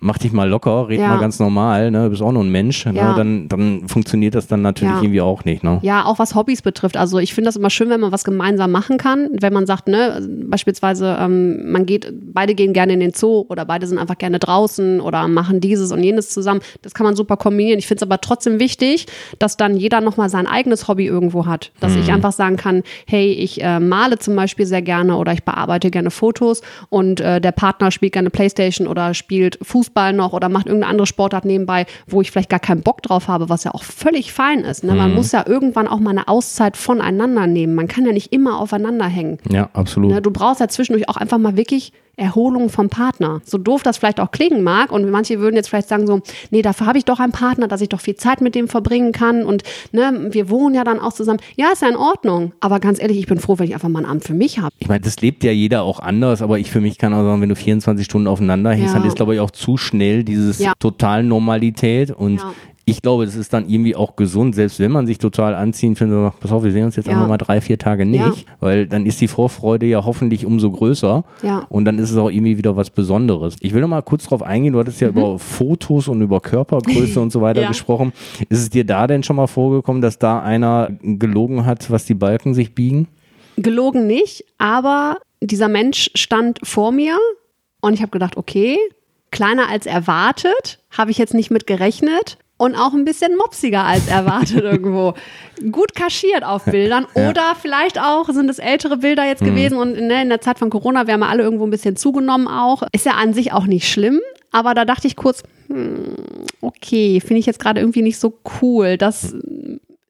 mach dich mal locker, red Ja. mal ganz normal, ne? du bist auch nur ein Mensch, ne? Ja. dann, dann funktioniert das dann natürlich Ja. irgendwie auch nicht. Ne? Ja, auch was Hobbys betrifft. Also ich finde das immer schön, wenn man was gemeinsam machen kann. Wenn man sagt, ne, beispielsweise, ähm, man geht, beide gehen gerne in den Zoo oder beide sind einfach gerne draußen oder machen dieses und jenes zusammen. Das kann man super kombinieren. Ich finde es aber trotzdem wichtig, dass dann jeder nochmal sein eigenes Hobby irgendwo hat. Dass ich einfach sagen kann, hey, ich äh, male zum Beispiel sehr gerne oder ich bearbeite gerne Fotos und äh, der Partner spielt gerne Playstation oder spielt Fußball noch oder macht irgendeine andere Sportart nebenbei, wo ich vielleicht gar keinen Bock drauf habe, was ja auch völlig fein ist. Ne? Man muss ja irgendwann auch mal eine Auszeit voneinander nehmen. Man kann ja nicht immer aufeinander hängen. Ja, absolut. Ne? Du brauchst ja zwischendurch auch einfach mal wirklich Erholung vom Partner. So doof das vielleicht auch klingen mag und manche würden jetzt vielleicht sagen so, nee, dafür habe ich doch einen Partner, dass ich doch viel Zeit mit dem verbringen kann und ne, wir wohnen ja dann auch zusammen. Ja, ist ja in Ordnung, aber ganz ehrlich, ich bin froh, wenn ich einfach mal einen Abend für mich habe. Ich meine, das lebt ja jeder auch anders, aber ich für mich kann auch sagen, wenn du 24 Stunden aufeinander hängst, Ja. dann ist, glaube ich, auch zu schnell dieses Ja. total Normalität und Ja. Ich glaube, das ist dann irgendwie auch gesund, selbst wenn man sich total anziehen findet, und sagt, pass auf, wir sehen uns jetzt Ja. einfach mal drei, vier Tage nicht, Ja. weil dann ist die Vorfreude ja hoffentlich umso größer Ja. und dann ist es auch irgendwie wieder was Besonderes. Ich will noch mal kurz drauf eingehen, du hattest ja über Fotos und über Körpergröße und so weiter Mhm. Gesprochen. Ist es dir da denn schon mal vorgekommen, dass da einer gelogen hat, was die Balken sich biegen? Gelogen nicht, aber dieser Mensch stand vor mir und ich habe gedacht, okay, kleiner als erwartet, habe ich jetzt nicht mit gerechnet und auch ein bisschen mopsiger als erwartet irgendwo. Gut kaschiert auf Bildern oder vielleicht auch sind es ältere Bilder jetzt gewesen und ne, in der Zeit von Corona, wir haben ja alle irgendwo ein bisschen zugenommen auch. Ist ja an sich auch nicht schlimm, aber da dachte ich kurz, hm, okay, finde ich jetzt gerade irgendwie nicht so cool, dass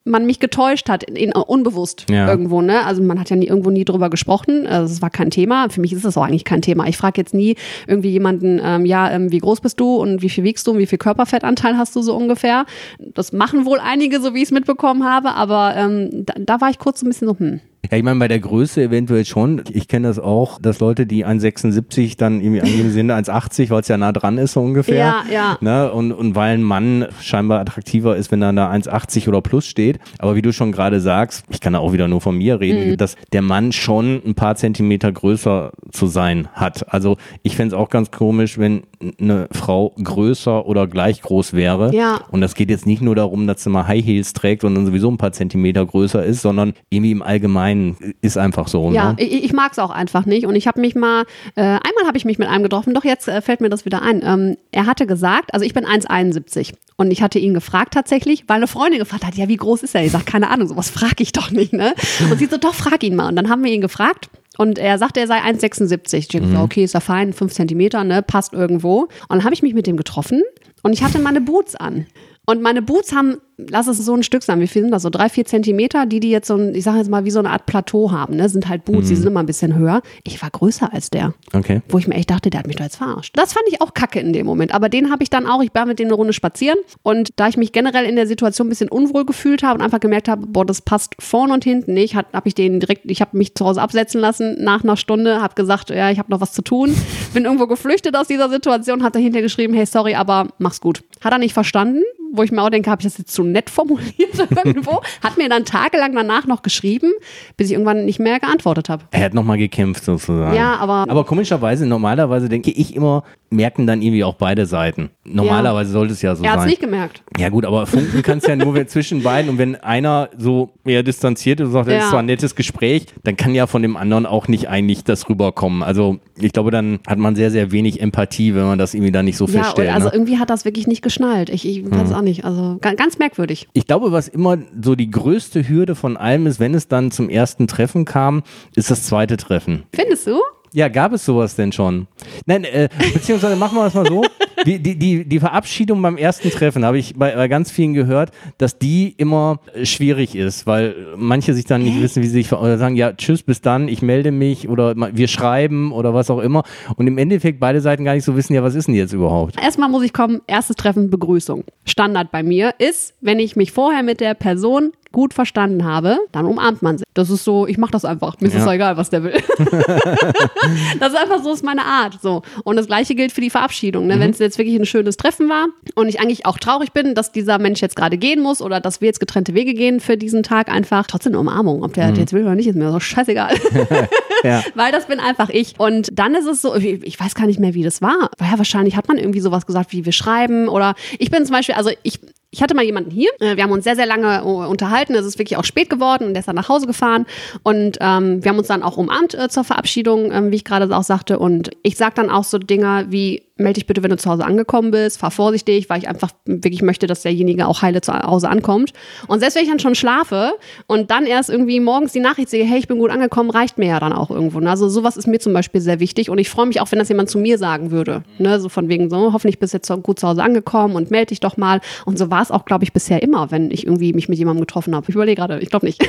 man mich getäuscht hat, in, unbewusst Ja. irgendwo, ne? Also man hat ja nie, irgendwo nie drüber gesprochen. Also es war kein Thema. Für mich ist es auch eigentlich kein Thema. Ich frage jetzt nie irgendwie jemanden, ähm, ja, ähm, wie groß bist du und wie viel wiegst du und wie viel Körperfettanteil hast du so ungefähr. Das machen wohl einige, so wie ich es mitbekommen habe, aber ähm, da, da war ich kurz so ein bisschen so, hm. Ja, ich meine, bei der Größe eventuell schon. Ich kenne das auch, dass Leute, die 1,76 dann irgendwie angeben sind, 1,80, weil es ja nah dran ist so ungefähr. Ja, ja. Ne? Und, und weil ein Mann scheinbar attraktiver ist, wenn dann da 1,80 oder plus steht. Aber wie du schon gerade sagst, ich kann da auch wieder nur von mir reden, dass der Mann schon ein paar Zentimeter größer zu sein hat. Also ich fände es auch ganz komisch, wenn eine Frau größer oder gleich groß wäre. Ja. Und das geht jetzt nicht nur darum, dass sie mal High Heels trägt und dann sowieso ein paar Zentimeter größer ist, sondern irgendwie im Allgemeinen ist einfach so. Ja, ne? ich, ich mag es auch einfach nicht. Und ich habe mich mal, äh, einmal habe ich mich mit einem getroffen, doch jetzt äh, fällt mir das wieder ein. Ähm, er hatte gesagt, also ich bin 1,71 und ich hatte ihn gefragt tatsächlich, weil eine Freundin gefragt hat, ja, wie groß ist er? Ich sage, keine Ahnung, sowas frage ich doch nicht, ne? Und sie so, doch, frag ihn mal. Und dann haben wir ihn gefragt. Und er sagte, er sei 1,76. Ich dachte, okay, ist ja fein, 5 Zentimeter, ne, passt irgendwo. Und dann habe ich mich mit dem getroffen und ich hatte meine Boots an. Und meine Boots haben, lass es so ein Stück sein, wie viel sind das? So drei, vier Zentimeter, die die jetzt so ein, ich sage jetzt mal, wie so eine Art Plateau haben, ne? Sind halt Boots, die sind immer ein bisschen höher. Ich war größer als der. Okay. Wo ich mir echt dachte, der hat mich doch jetzt verarscht. Das fand ich auch kacke in dem Moment. Aber den habe ich dann auch, ich war mit dem eine Runde spazieren. Und da ich mich generell in der Situation ein bisschen unwohl gefühlt habe und einfach gemerkt habe, boah, das passt vorne und hinten nicht, habe ich den direkt, ich habe mich zu Hause absetzen lassen nach einer Stunde, habe gesagt, ja, ich habe noch was zu tun. Bin irgendwo geflüchtet aus dieser Situation, hat dahinter geschrieben, hey, sorry, aber mach's gut. Hat er nicht verstanden, wo ich mir auch denke, habe ich das jetzt zu nett formuliert irgendwo? Hat mir dann tagelang danach noch geschrieben, bis ich irgendwann nicht mehr geantwortet habe. Er hat nochmal gekämpft sozusagen. Ja, aber- Aber komischerweise, normalerweise denke ich immer, merken dann irgendwie auch beide Seiten. Normalerweise sollte es ja so Er hat es sein. nicht gemerkt. Ja gut, aber funken kannst ja nur zwischen beiden und wenn einer so eher distanziert ist und sagt, das Ja. ist zwar ein nettes Gespräch, dann kann ja von dem anderen auch nicht eigentlich das rüberkommen. Also ich glaube, dann hat man sehr, sehr wenig Empathie, wenn man das irgendwie dann nicht so Ja, feststellt. also ne? irgendwie hat das wirklich nicht geschnallt. Ich, ich weiß es auch nicht. Also ga- ganz merkwürdig. Ich glaube, was immer so die größte Hürde von allem ist, wenn es dann zum ersten Treffen kam, ist das zweite Treffen. Findest du? Ja, gab es sowas denn schon? Nein, äh, beziehungsweise machen wir das mal so. Die, die, die, die Verabschiedung beim ersten Treffen habe ich bei, bei ganz vielen gehört, dass die immer schwierig ist, weil manche sich dann nicht wissen, wie sie sich oder sagen, ja, tschüss, bis dann, ich melde mich oder wir schreiben oder was auch immer. Und im Endeffekt beide Seiten gar nicht so wissen, ja, was ist denn jetzt überhaupt? Erstmal muss ich kommen, erstes Treffen, Begrüßung. Standard bei mir ist, wenn ich mich vorher mit der Person gut verstanden habe, dann umarmt man sich. Das ist so, ich mache das einfach. Mir ist es Ja. egal, was der will. das ist einfach so, ist meine Art. So. Und das gleiche gilt für die Verabschiedung. Ne? Wenn es jetzt wirklich ein schönes Treffen war und ich eigentlich auch traurig bin, dass dieser Mensch jetzt gerade gehen muss oder dass wir jetzt getrennte Wege gehen für diesen Tag einfach, trotzdem eine Umarmung. Ob der jetzt will oder nicht, ist mir so scheißegal. Ja. Weil das bin einfach ich. Und dann ist es so, ich weiß gar nicht mehr, wie das war. Ja, wahrscheinlich hat man irgendwie sowas gesagt, wie wir schreiben. Oder ich bin zum Beispiel, also ich. Ich hatte mal jemanden hier, äh, wir haben uns sehr, sehr lange äh, unterhalten, es ist wirklich auch spät geworden und der ist dann nach Hause gefahren und ähm, wir haben uns dann auch umarmt äh, zur Verabschiedung, ähm, wie ich gerade auch sagte und ich sag dann auch so Dinge wie, melde dich bitte, wenn du zu Hause angekommen bist, fahr vorsichtig, weil ich einfach wirklich möchte, dass derjenige auch heile zu Hause ankommt und selbst wenn ich dann schon schlafe und dann erst irgendwie morgens die Nachricht sehe, hey, ich bin gut angekommen, reicht mir ja dann auch irgendwo. Ne? Also sowas ist mir zum Beispiel sehr wichtig und ich freue mich auch, wenn das jemand zu mir sagen würde. Ne? So von wegen so, hoffentlich bist du jetzt gut zu Hause angekommen und melde dich doch mal. Und so war es auch, glaube ich, bisher immer, wenn ich irgendwie mich mit jemandem getroffen habe. Ich überlege gerade, ich glaube nicht.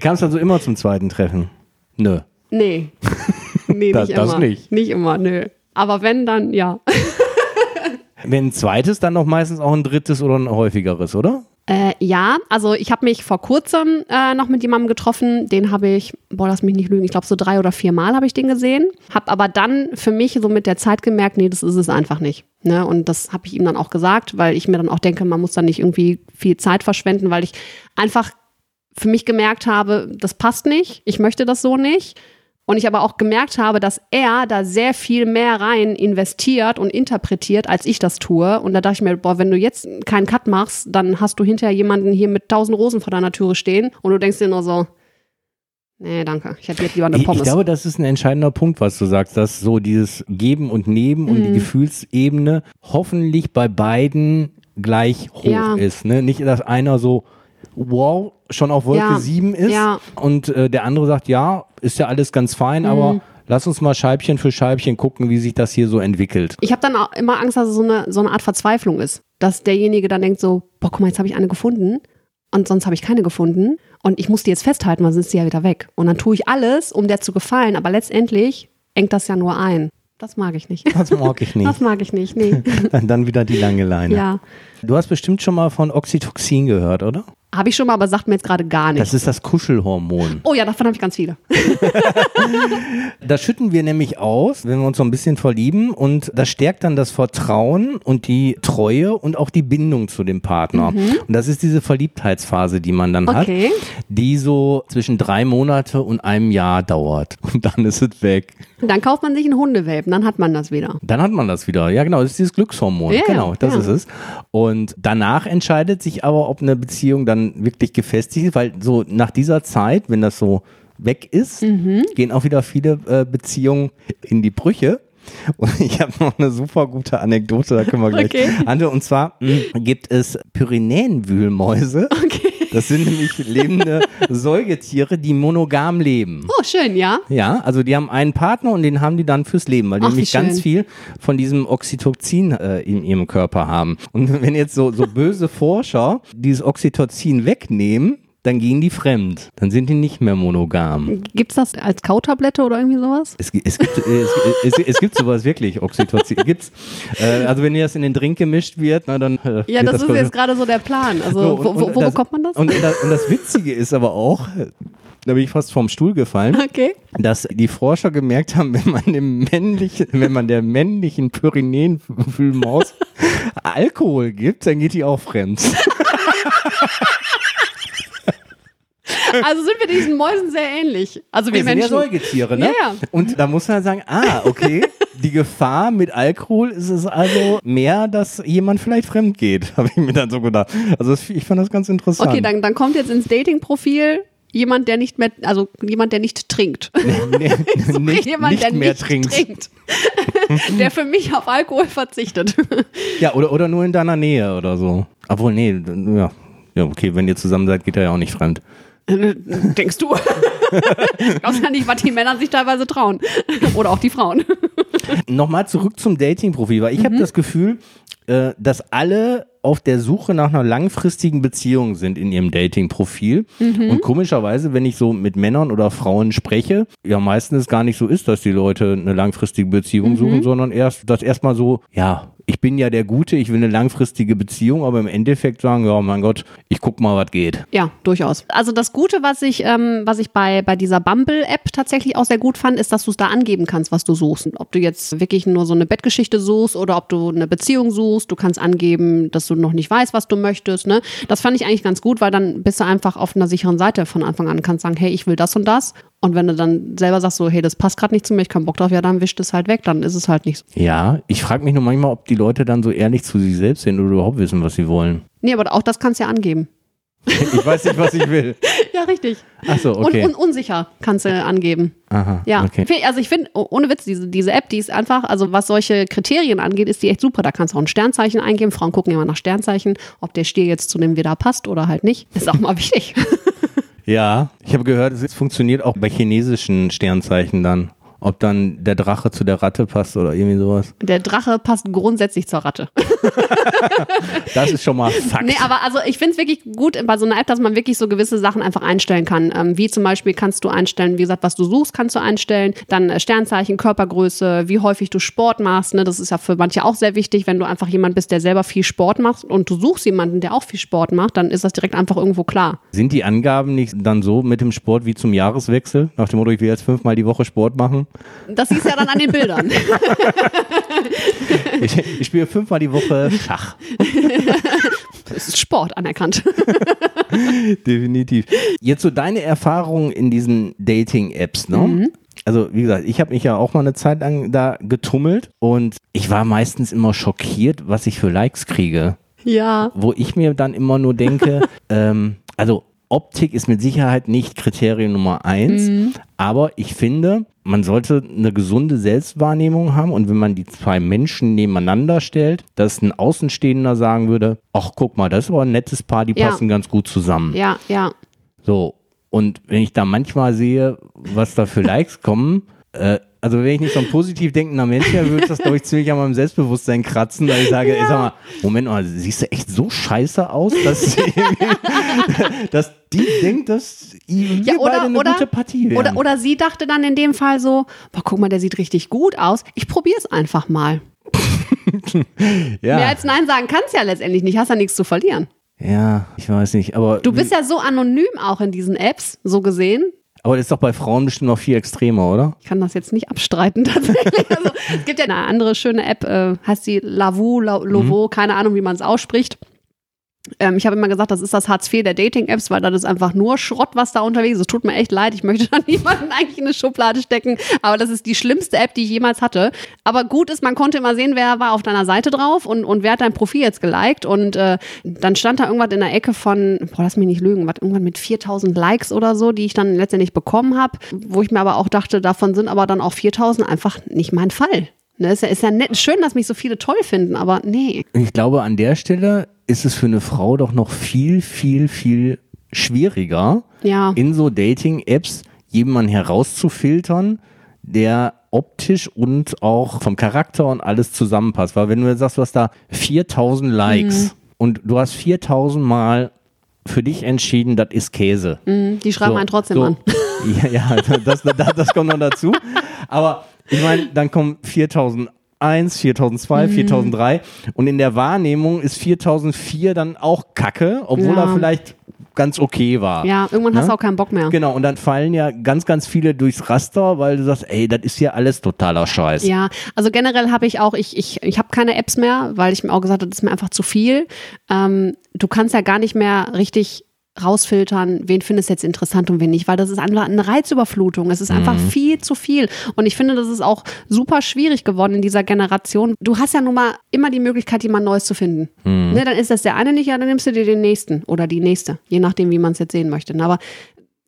Kam es also immer zum zweiten Treffen? Nö. nee. Nee, Das- nicht das immer. nicht. Nicht immer, nö. Aber wenn, dann ja. Wenn ein zweites, dann noch meistens auch ein drittes oder ein häufigeres, oder? Äh, ja, also ich habe mich vor kurzem äh, noch mit jemandem getroffen, den habe ich, boah, lass mich nicht lügen, ich glaube so drei oder vier Mal habe ich den gesehen, habe aber dann für mich so mit der Zeit gemerkt, nee, das ist es einfach nicht. Ne? Und das habe ich ihm dann auch gesagt, weil ich mir dann auch denke, man muss dann nicht irgendwie viel Zeit verschwenden, weil ich einfach für mich gemerkt habe, das passt nicht, ich möchte das so nicht. Und ich aber auch gemerkt habe, dass er da sehr viel mehr rein investiert und interpretiert, als ich das tue. Und da dachte ich mir, boah, wenn du jetzt keinen Cut machst, dann hast du hinterher jemanden hier mit tausend Rosen vor deiner Türe stehen und du denkst dir nur so, nee, danke, ich hätte jetzt lieber eine Ich, Pommes. ich glaube, das ist ein entscheidender Punkt, was du sagst, dass so dieses Geben und Nehmen und Mhm. die Gefühlsebene hoffentlich bei beiden gleich hoch Ja. ist. Ne? Nicht, dass einer so, wow, schon auf Wolke Ja. 7 ist Ja. und äh, der andere sagt, ja, ist ja alles ganz fein, Mhm. aber lass uns mal Scheibchen für Scheibchen gucken, wie sich das hier so entwickelt. ich habe dann auch immer Angst, dass es so eine, so eine Art Verzweiflung ist. Dass derjenige dann denkt so, boah, guck mal, jetzt habe ich eine gefunden und sonst habe ich keine gefunden und ich muss die jetzt festhalten, weil sonst ist sie ja wieder weg. Und dann tue ich alles, um der zu gefallen, aber letztendlich engt das ja nur ein. Das mag ich nicht. Das mag ich nicht. Das mag ich nicht, nee. Dann, dann wieder die lange Leine. ja. Du hast bestimmt schon mal von Oxytocin gehört, oder? Habe ich schon mal, aber sagt mir jetzt gerade gar Das nichts. ist das Kuschelhormon. Oh ja, davon habe ich ganz viele. Das schütten wir nämlich aus, wenn wir uns so ein bisschen verlieben und das stärkt dann das Vertrauen und die Treue und auch die Bindung zu dem Partner. Und das ist diese Verliebtheitsphase, die man dann hat, Okay. die so zwischen drei Monate und einem Jahr dauert. Und dann ist es weg. Dann kauft man sich einen Hundewelpen, dann hat man das wieder. Dann hat man das wieder. Ja, genau, das ist dieses Glückshormon. Ja, genau, das ja. ist es. Und danach entscheidet sich aber, ob eine Beziehung dann wirklich gefestigt weil so nach dieser Zeit, wenn das so weg ist, Mhm. gehen auch wieder viele äh, Beziehungen in die Brüche. Und ich habe noch eine super gute Anekdote, da können wir gleich Okay. an. Und zwar mh, gibt es Pyrenäenwühlmäuse. Okay. Das sind nämlich lebende Säugetiere, die monogam leben. Oh, schön, ja. Ja, also die haben einen Partner und den haben die dann fürs Leben, weil die Ach, nämlich ganz viel von diesem Oxytocin äh, in ihrem Körper haben. Und wenn jetzt so, so böse Forscher dieses Oxytocin wegnehmen, dann gehen die fremd. Dann sind die nicht mehr monogam. Gibt es das als Kautablette oder irgendwie sowas? Es, es, gibt, äh, es, es, es gibt sowas wirklich, Oxytocin. Gibt's. Äh, also wenn dir das in den Drink gemischt wird, na, dann äh, Ja, wird das ist jetzt gerade so der Plan. Also, so, und- wo, wo, wo das- bekommt man das? Und, das- und das Witzige ist aber auch, da bin ich fast vom Stuhl gefallen. Okay. dass die Forscher gemerkt haben, wenn man dem männlichen, wenn man der männlichen Pyrenäenwühlmaus Alkohol gibt, dann geht die auch fremd. Also sind wir diesen Mäusen sehr ähnlich. Also wir Wir sind ja Menschen. Säugetiere, ne? Ja, ja. Und da muss man sagen, ah, okay, die Gefahr mit Alkohol ist es also mehr, dass jemand vielleicht fremd geht, habe ich mir dann so gedacht. Also ich fand das ganz interessant. Okay, dann, dann kommt jetzt ins Dating-Profil jemand, der nicht mehr, also jemand, der nicht trinkt. nee, nicht, jemand, nicht der mehr nicht trinkt. trinkt. der für mich auf Alkohol verzichtet. Ja, oder, oder nur in deiner Nähe oder so. Obwohl, nee, ja. Ja, okay, wenn ihr zusammen seid, geht er ja auch nicht fremd. Denkst du? ich weiß ja nicht, was die Männer sich teilweise trauen. Oder auch die Frauen. Nochmal zurück zum Dating-Profil, weil ich Mhm. habe das Gefühl, äh, dass alle auf der Suche nach einer langfristigen Beziehung sind in ihrem Dating-Profil. Mhm. Und komischerweise, wenn ich so mit Männern oder Frauen spreche, ja meistens es gar nicht so ist, dass die Leute eine langfristige Beziehung Mhm. suchen, sondern erst, dass erstmal so, ja, ich bin ja der Gute, ich will eine langfristige Beziehung, aber im Endeffekt sagen, ja, mein Gott, ich guck mal, was geht. Ja, durchaus. Also das Gute, was ich, ähm, was ich bei, bei dieser Bumble-App tatsächlich auch sehr gut fand, ist, dass du es da angeben kannst, was du suchst. Ob du jetzt wirklich nur so eine Bettgeschichte suchst oder ob du eine Beziehung suchst. Du kannst angeben, dass du noch nicht weißt, was du möchtest. Ne? Das fand ich eigentlich ganz gut, weil dann bist du einfach auf einer sicheren Seite von Anfang an. Kannst sagen, hey, ich will das und das. Und wenn du dann selber sagst, so, hey, das passt gerade nicht zu mir, ich keinen Bock drauf, ja, dann wischt es halt weg, dann ist es halt nicht so. Ja, ich frage mich nur manchmal, ob die Leute dann so ehrlich zu sich selbst sind oder überhaupt wissen, was sie wollen. Nee, aber auch das kannst du ja angeben. Ich weiß nicht, was ich will. Ja, richtig. Ach so, okay. Und, und unsicher kannst du angeben. Aha, Ja, okay. Also ich finde, oh- ohne Witz, diese, diese App, die ist einfach, also was solche Kriterien angeht, ist die echt super. Da kannst du auch ein Sternzeichen eingeben. Frauen gucken immer nach Sternzeichen, ob der Stier jetzt zu dem wieder passt oder halt nicht. Ist auch mal wichtig. Ja, ich habe gehört, es funktioniert auch bei chinesischen Sternzeichen dann. Ob dann der Drache zu der Ratte passt oder irgendwie sowas. Der Drache passt grundsätzlich zur Ratte. Das ist schon mal Fakt. Nee, aber also ich finde es wirklich gut bei so einer App, dass man wirklich so gewisse Sachen einfach einstellen kann. Ähm, wie zum Beispiel kannst du einstellen, wie gesagt, was du suchst, kannst du einstellen. Dann äh, Sternzeichen, Körpergröße, wie häufig du Sport machst. Ne? Das ist ja für manche auch sehr wichtig, wenn du einfach jemand bist, der selber viel Sport macht und du suchst jemanden, der auch viel Sport macht, dann ist das direkt einfach irgendwo klar. Sind die Angaben nicht dann so mit dem Sport wie zum Jahreswechsel? Nach dem Motto, ich will jetzt fünfmal die Woche Sport machen. Das siehst du ja dann an den Bildern. Ich, ich spiele fünfmal die Woche Schach. Das ist Sport anerkannt. Definitiv. Jetzt so deine Erfahrungen in diesen Dating-Apps, ne? Mhm. Also, wie gesagt, ich habe mich ja auch mal eine Zeit lang da getummelt und ich war meistens immer schockiert, was ich für Likes kriege. Ja. Wo ich mir dann immer nur denke, ähm, also Optik ist mit Sicherheit nicht Kriterium Nummer eins, Mhm. aber ich finde, man sollte eine gesunde Selbstwahrnehmung haben und wenn man die zwei Menschen nebeneinander stellt, dass ein Außenstehender sagen würde, ach guck mal, das ist aber ein nettes Paar, die Ja. passen ganz gut zusammen. Ja, ja. So, und wenn ich da manchmal sehe, was da für Likes kommen, äh, also wenn ich nicht so ein positiv denkender Mensch wäre, würde das, glaube ich, ziemlich an meinem Selbstbewusstsein kratzen, weil ich sage, ich sag mal, Moment mal, siehst du echt so scheiße aus, dass, dass die denkt, dass wir Ja, oder, beide eine oder, gute Partie wären. oder, oder sie dachte dann in dem Fall so, boah, guck mal, der sieht richtig gut aus. Ich probiere es einfach mal. ja. Mehr als Nein sagen kannst ja letztendlich nicht, hast ja nichts zu verlieren. Ja, ich weiß nicht, aber. Du bist ja so anonym auch in diesen Apps, so gesehen. Aber das ist doch bei Frauen bestimmt noch viel extremer, oder? Ich kann das jetzt nicht abstreiten tatsächlich. Also, es gibt ja eine andere schöne App, äh, heißt die Lavu, La, Lovo, keine Ahnung, wie man es ausspricht. Ähm, ich habe immer gesagt, das ist das Hartz IV der Dating-Apps, weil das ist einfach nur Schrott, was da unterwegs ist. Es tut mir echt leid, ich möchte da niemanden eigentlich in eine Schublade stecken, aber das ist die schlimmste App, die ich jemals hatte. Aber gut ist, man konnte immer sehen, wer war auf deiner Seite drauf und, und wer hat dein Profil jetzt geliked und äh, dann stand da irgendwas in der Ecke von, boah, lass mich nicht lügen, was irgendwann mit 4000 Likes oder so, die ich dann letztendlich bekommen habe, wo ich mir aber auch dachte, davon sind aber dann auch 4000 einfach nicht mein Fall. Ne, ist ja, ist ja nett, schön, dass mich so viele toll finden, aber nee. Ich glaube, an der Stelle ist es für eine Frau doch noch viel, viel, viel schwieriger, Ja. in so Dating-Apps jemanden herauszufiltern, der optisch und auch vom Charakter und alles zusammenpasst. Weil wenn du sagst, du hast da 4000 Likes Mhm. und du hast 4000 Mal für dich entschieden, das ist Käse. Mhm, Die schreiben So, einen trotzdem so. an. Ja, ja das, das, das kommt noch dazu. Aber ich meine, dann kommen 4001, 4002, Mhm. 4003 und in der Wahrnehmung ist 4004 dann auch Kacke, obwohl Ja. er vielleicht ganz okay war. Ja, irgendwann hast Ne? du auch keinen Bock mehr. Genau, und dann fallen ja ganz, ganz viele durchs Raster, weil du sagst, ey, das ist ja alles totaler Scheiß. Ja, also generell habe ich auch, ich, ich, ich habe keine Apps mehr, weil ich mir auch gesagt habe, das ist mir einfach zu viel. Ähm, du kannst ja gar nicht mehr richtig rausfiltern, wen findest du jetzt interessant und wen nicht, weil das ist einfach eine Reizüberflutung. Es ist einfach viel zu viel. Und ich finde, das ist auch super schwierig geworden in dieser Generation. Du hast ja nun mal immer die Möglichkeit, jemand Neues zu finden. Ne, dann ist das der eine nicht, ja, dann nimmst du dir den nächsten oder die nächste, je nachdem, wie man es jetzt sehen möchte. Aber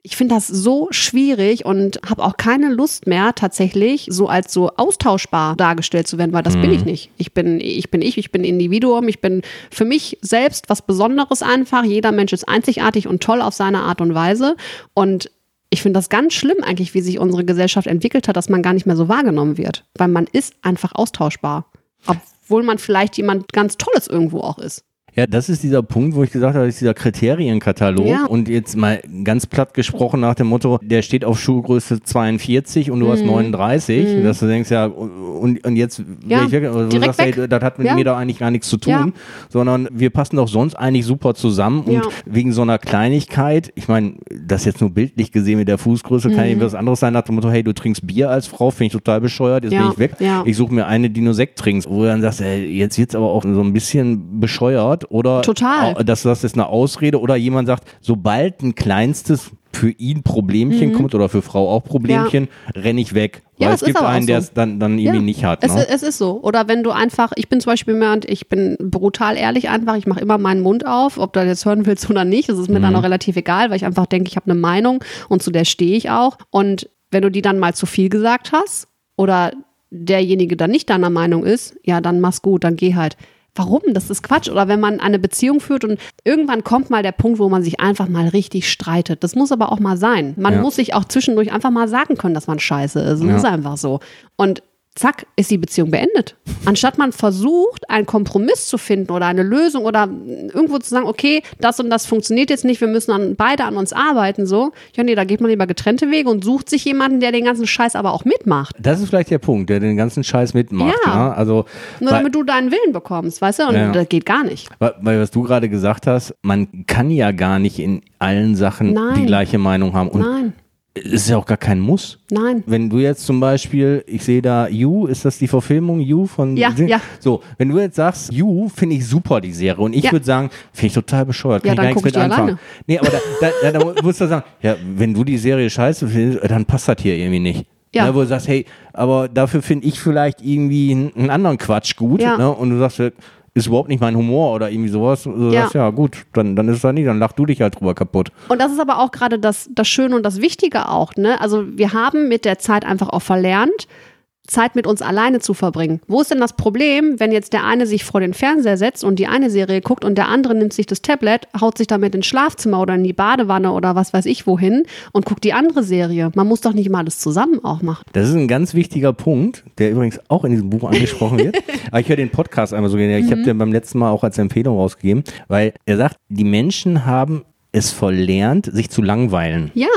ich finde das so schwierig und habe auch keine Lust mehr tatsächlich so als so austauschbar dargestellt zu werden, weil das bin ich nicht. Ich bin ich bin ich, ich bin Individuum, ich bin für mich selbst was Besonderes einfach. Jeder Mensch ist einzigartig und toll auf seine Art und Weise und ich finde das ganz schlimm eigentlich, wie sich unsere Gesellschaft entwickelt hat, dass man gar nicht mehr so wahrgenommen wird, weil man ist einfach austauschbar, obwohl man vielleicht jemand ganz Tolles irgendwo auch ist. Ja, das ist dieser Punkt, wo ich gesagt habe, das ist dieser Kriterienkatalog. Ja. Und jetzt mal ganz platt gesprochen nach dem Motto, der steht auf Schuhgröße 42 und du Mhm. hast 39. Dass du denkst, ja, und, und jetzt, Ja, ich weg, also sagst, ey, das hat mit Ja. mir da eigentlich gar nichts zu tun, Ja. sondern wir passen doch sonst eigentlich super zusammen. Und wegen so einer Kleinigkeit, ich meine, das jetzt nur bildlich gesehen mit der Fußgröße, kann Mhm. ja was anderes sein, nach dem Motto, hey, du trinkst Bier als Frau, finde ich total bescheuert, jetzt bin ich weg. Ich suche mir eine, die nur Sekt trinkt, wo du dann sagst, ey, jetzt wird's aber auch so ein bisschen bescheuert oder Total. dass das ist eine Ausrede oder jemand sagt, sobald ein kleinstes für ihn Problemchen kommt oder für Frau auch Problemchen, renne ich weg. Mhm. Ja, Weil das es gibt einen, der so. es dann, dann irgendwie nicht hat. Es, Ne? es ist so. Oder wenn du einfach, ich bin zum Beispiel jemand, ich bin brutal ehrlich einfach, ich mache immer meinen Mund auf, ob du das jetzt hören willst oder nicht, das ist mir dann auch relativ egal, weil ich einfach denke, ich habe eine Meinung und zu der stehe ich auch. Und wenn du die dann mal zu viel gesagt hast oder derjenige dann nicht deiner Meinung ist, ja, dann mach's gut, dann geh halt. Warum? Das ist Quatsch. Oder wenn man eine Beziehung führt und irgendwann kommt mal der Punkt, wo man sich einfach mal richtig streitet. Das muss aber auch mal sein. Man Ja. muss sich auch zwischendurch einfach mal sagen können, dass man scheiße ist. Das Ja. ist einfach so. Und zack, ist die Beziehung beendet. Anstatt man versucht, einen Kompromiss zu finden oder eine Lösung oder irgendwo zu sagen, okay, das und das funktioniert jetzt nicht, wir müssen an, beide an uns arbeiten, so. Ja, nee, da geht man lieber getrennte Wege und sucht sich jemanden, der den ganzen Scheiß aber auch mitmacht. Das ist vielleicht der Punkt, der den ganzen Scheiß mitmacht. Ja. Ja. Also, Nur weil, damit du deinen Willen bekommst, weißt du? Und Ja. das geht gar nicht. weil, weil was du gerade gesagt hast, man kann ja gar nicht in allen Sachen Nein. die gleiche Meinung haben. Und Nein, es ist ja auch gar kein Muss. nein. Wenn du jetzt zum Beispiel, ich sehe da You, ist das die Verfilmung You von Ja, ja. So, wenn du jetzt sagst, You finde ich super die Serie und ich Ja. würde sagen, finde ich total bescheuert, Ja, kann dann ich gar nichts ich mit anfangen. alleine. Nee, aber da, da, da, da musst du sagen, ja, wenn du die Serie scheiße findest, dann passt das hier irgendwie nicht. Ja. Ne, wo du sagst, hey, aber dafür finde ich vielleicht irgendwie einen, einen anderen Quatsch gut. Ja. Ne, und du sagst, ist überhaupt nicht mein Humor oder irgendwie sowas. Du Ja. sagst, ja gut, dann, dann ist es da nicht, dann lach du dich halt drüber kaputt. Und das ist aber auch gerade das, das Schöne und das Wichtige auch. Ne? Also wir haben mit der Zeit einfach auch verlernt, Zeit mit uns alleine zu verbringen. Wo ist denn das Problem, wenn jetzt der eine sich vor den Fernseher setzt und die eine Serie guckt und der andere nimmt sich das Tablet, haut sich damit ins Schlafzimmer oder in die Badewanne oder was weiß ich wohin und guckt die andere Serie. Man muss doch nicht mal alles zusammen auch machen. Das ist ein ganz wichtiger Punkt, der übrigens auch in diesem Buch angesprochen wird. Aber ich höre den Podcast einmal so gerne. Ich Mhm. habe den beim letzten Mal auch als Empfehlung rausgegeben, weil er sagt, die Menschen haben es verlernt, sich zu langweilen. Ja,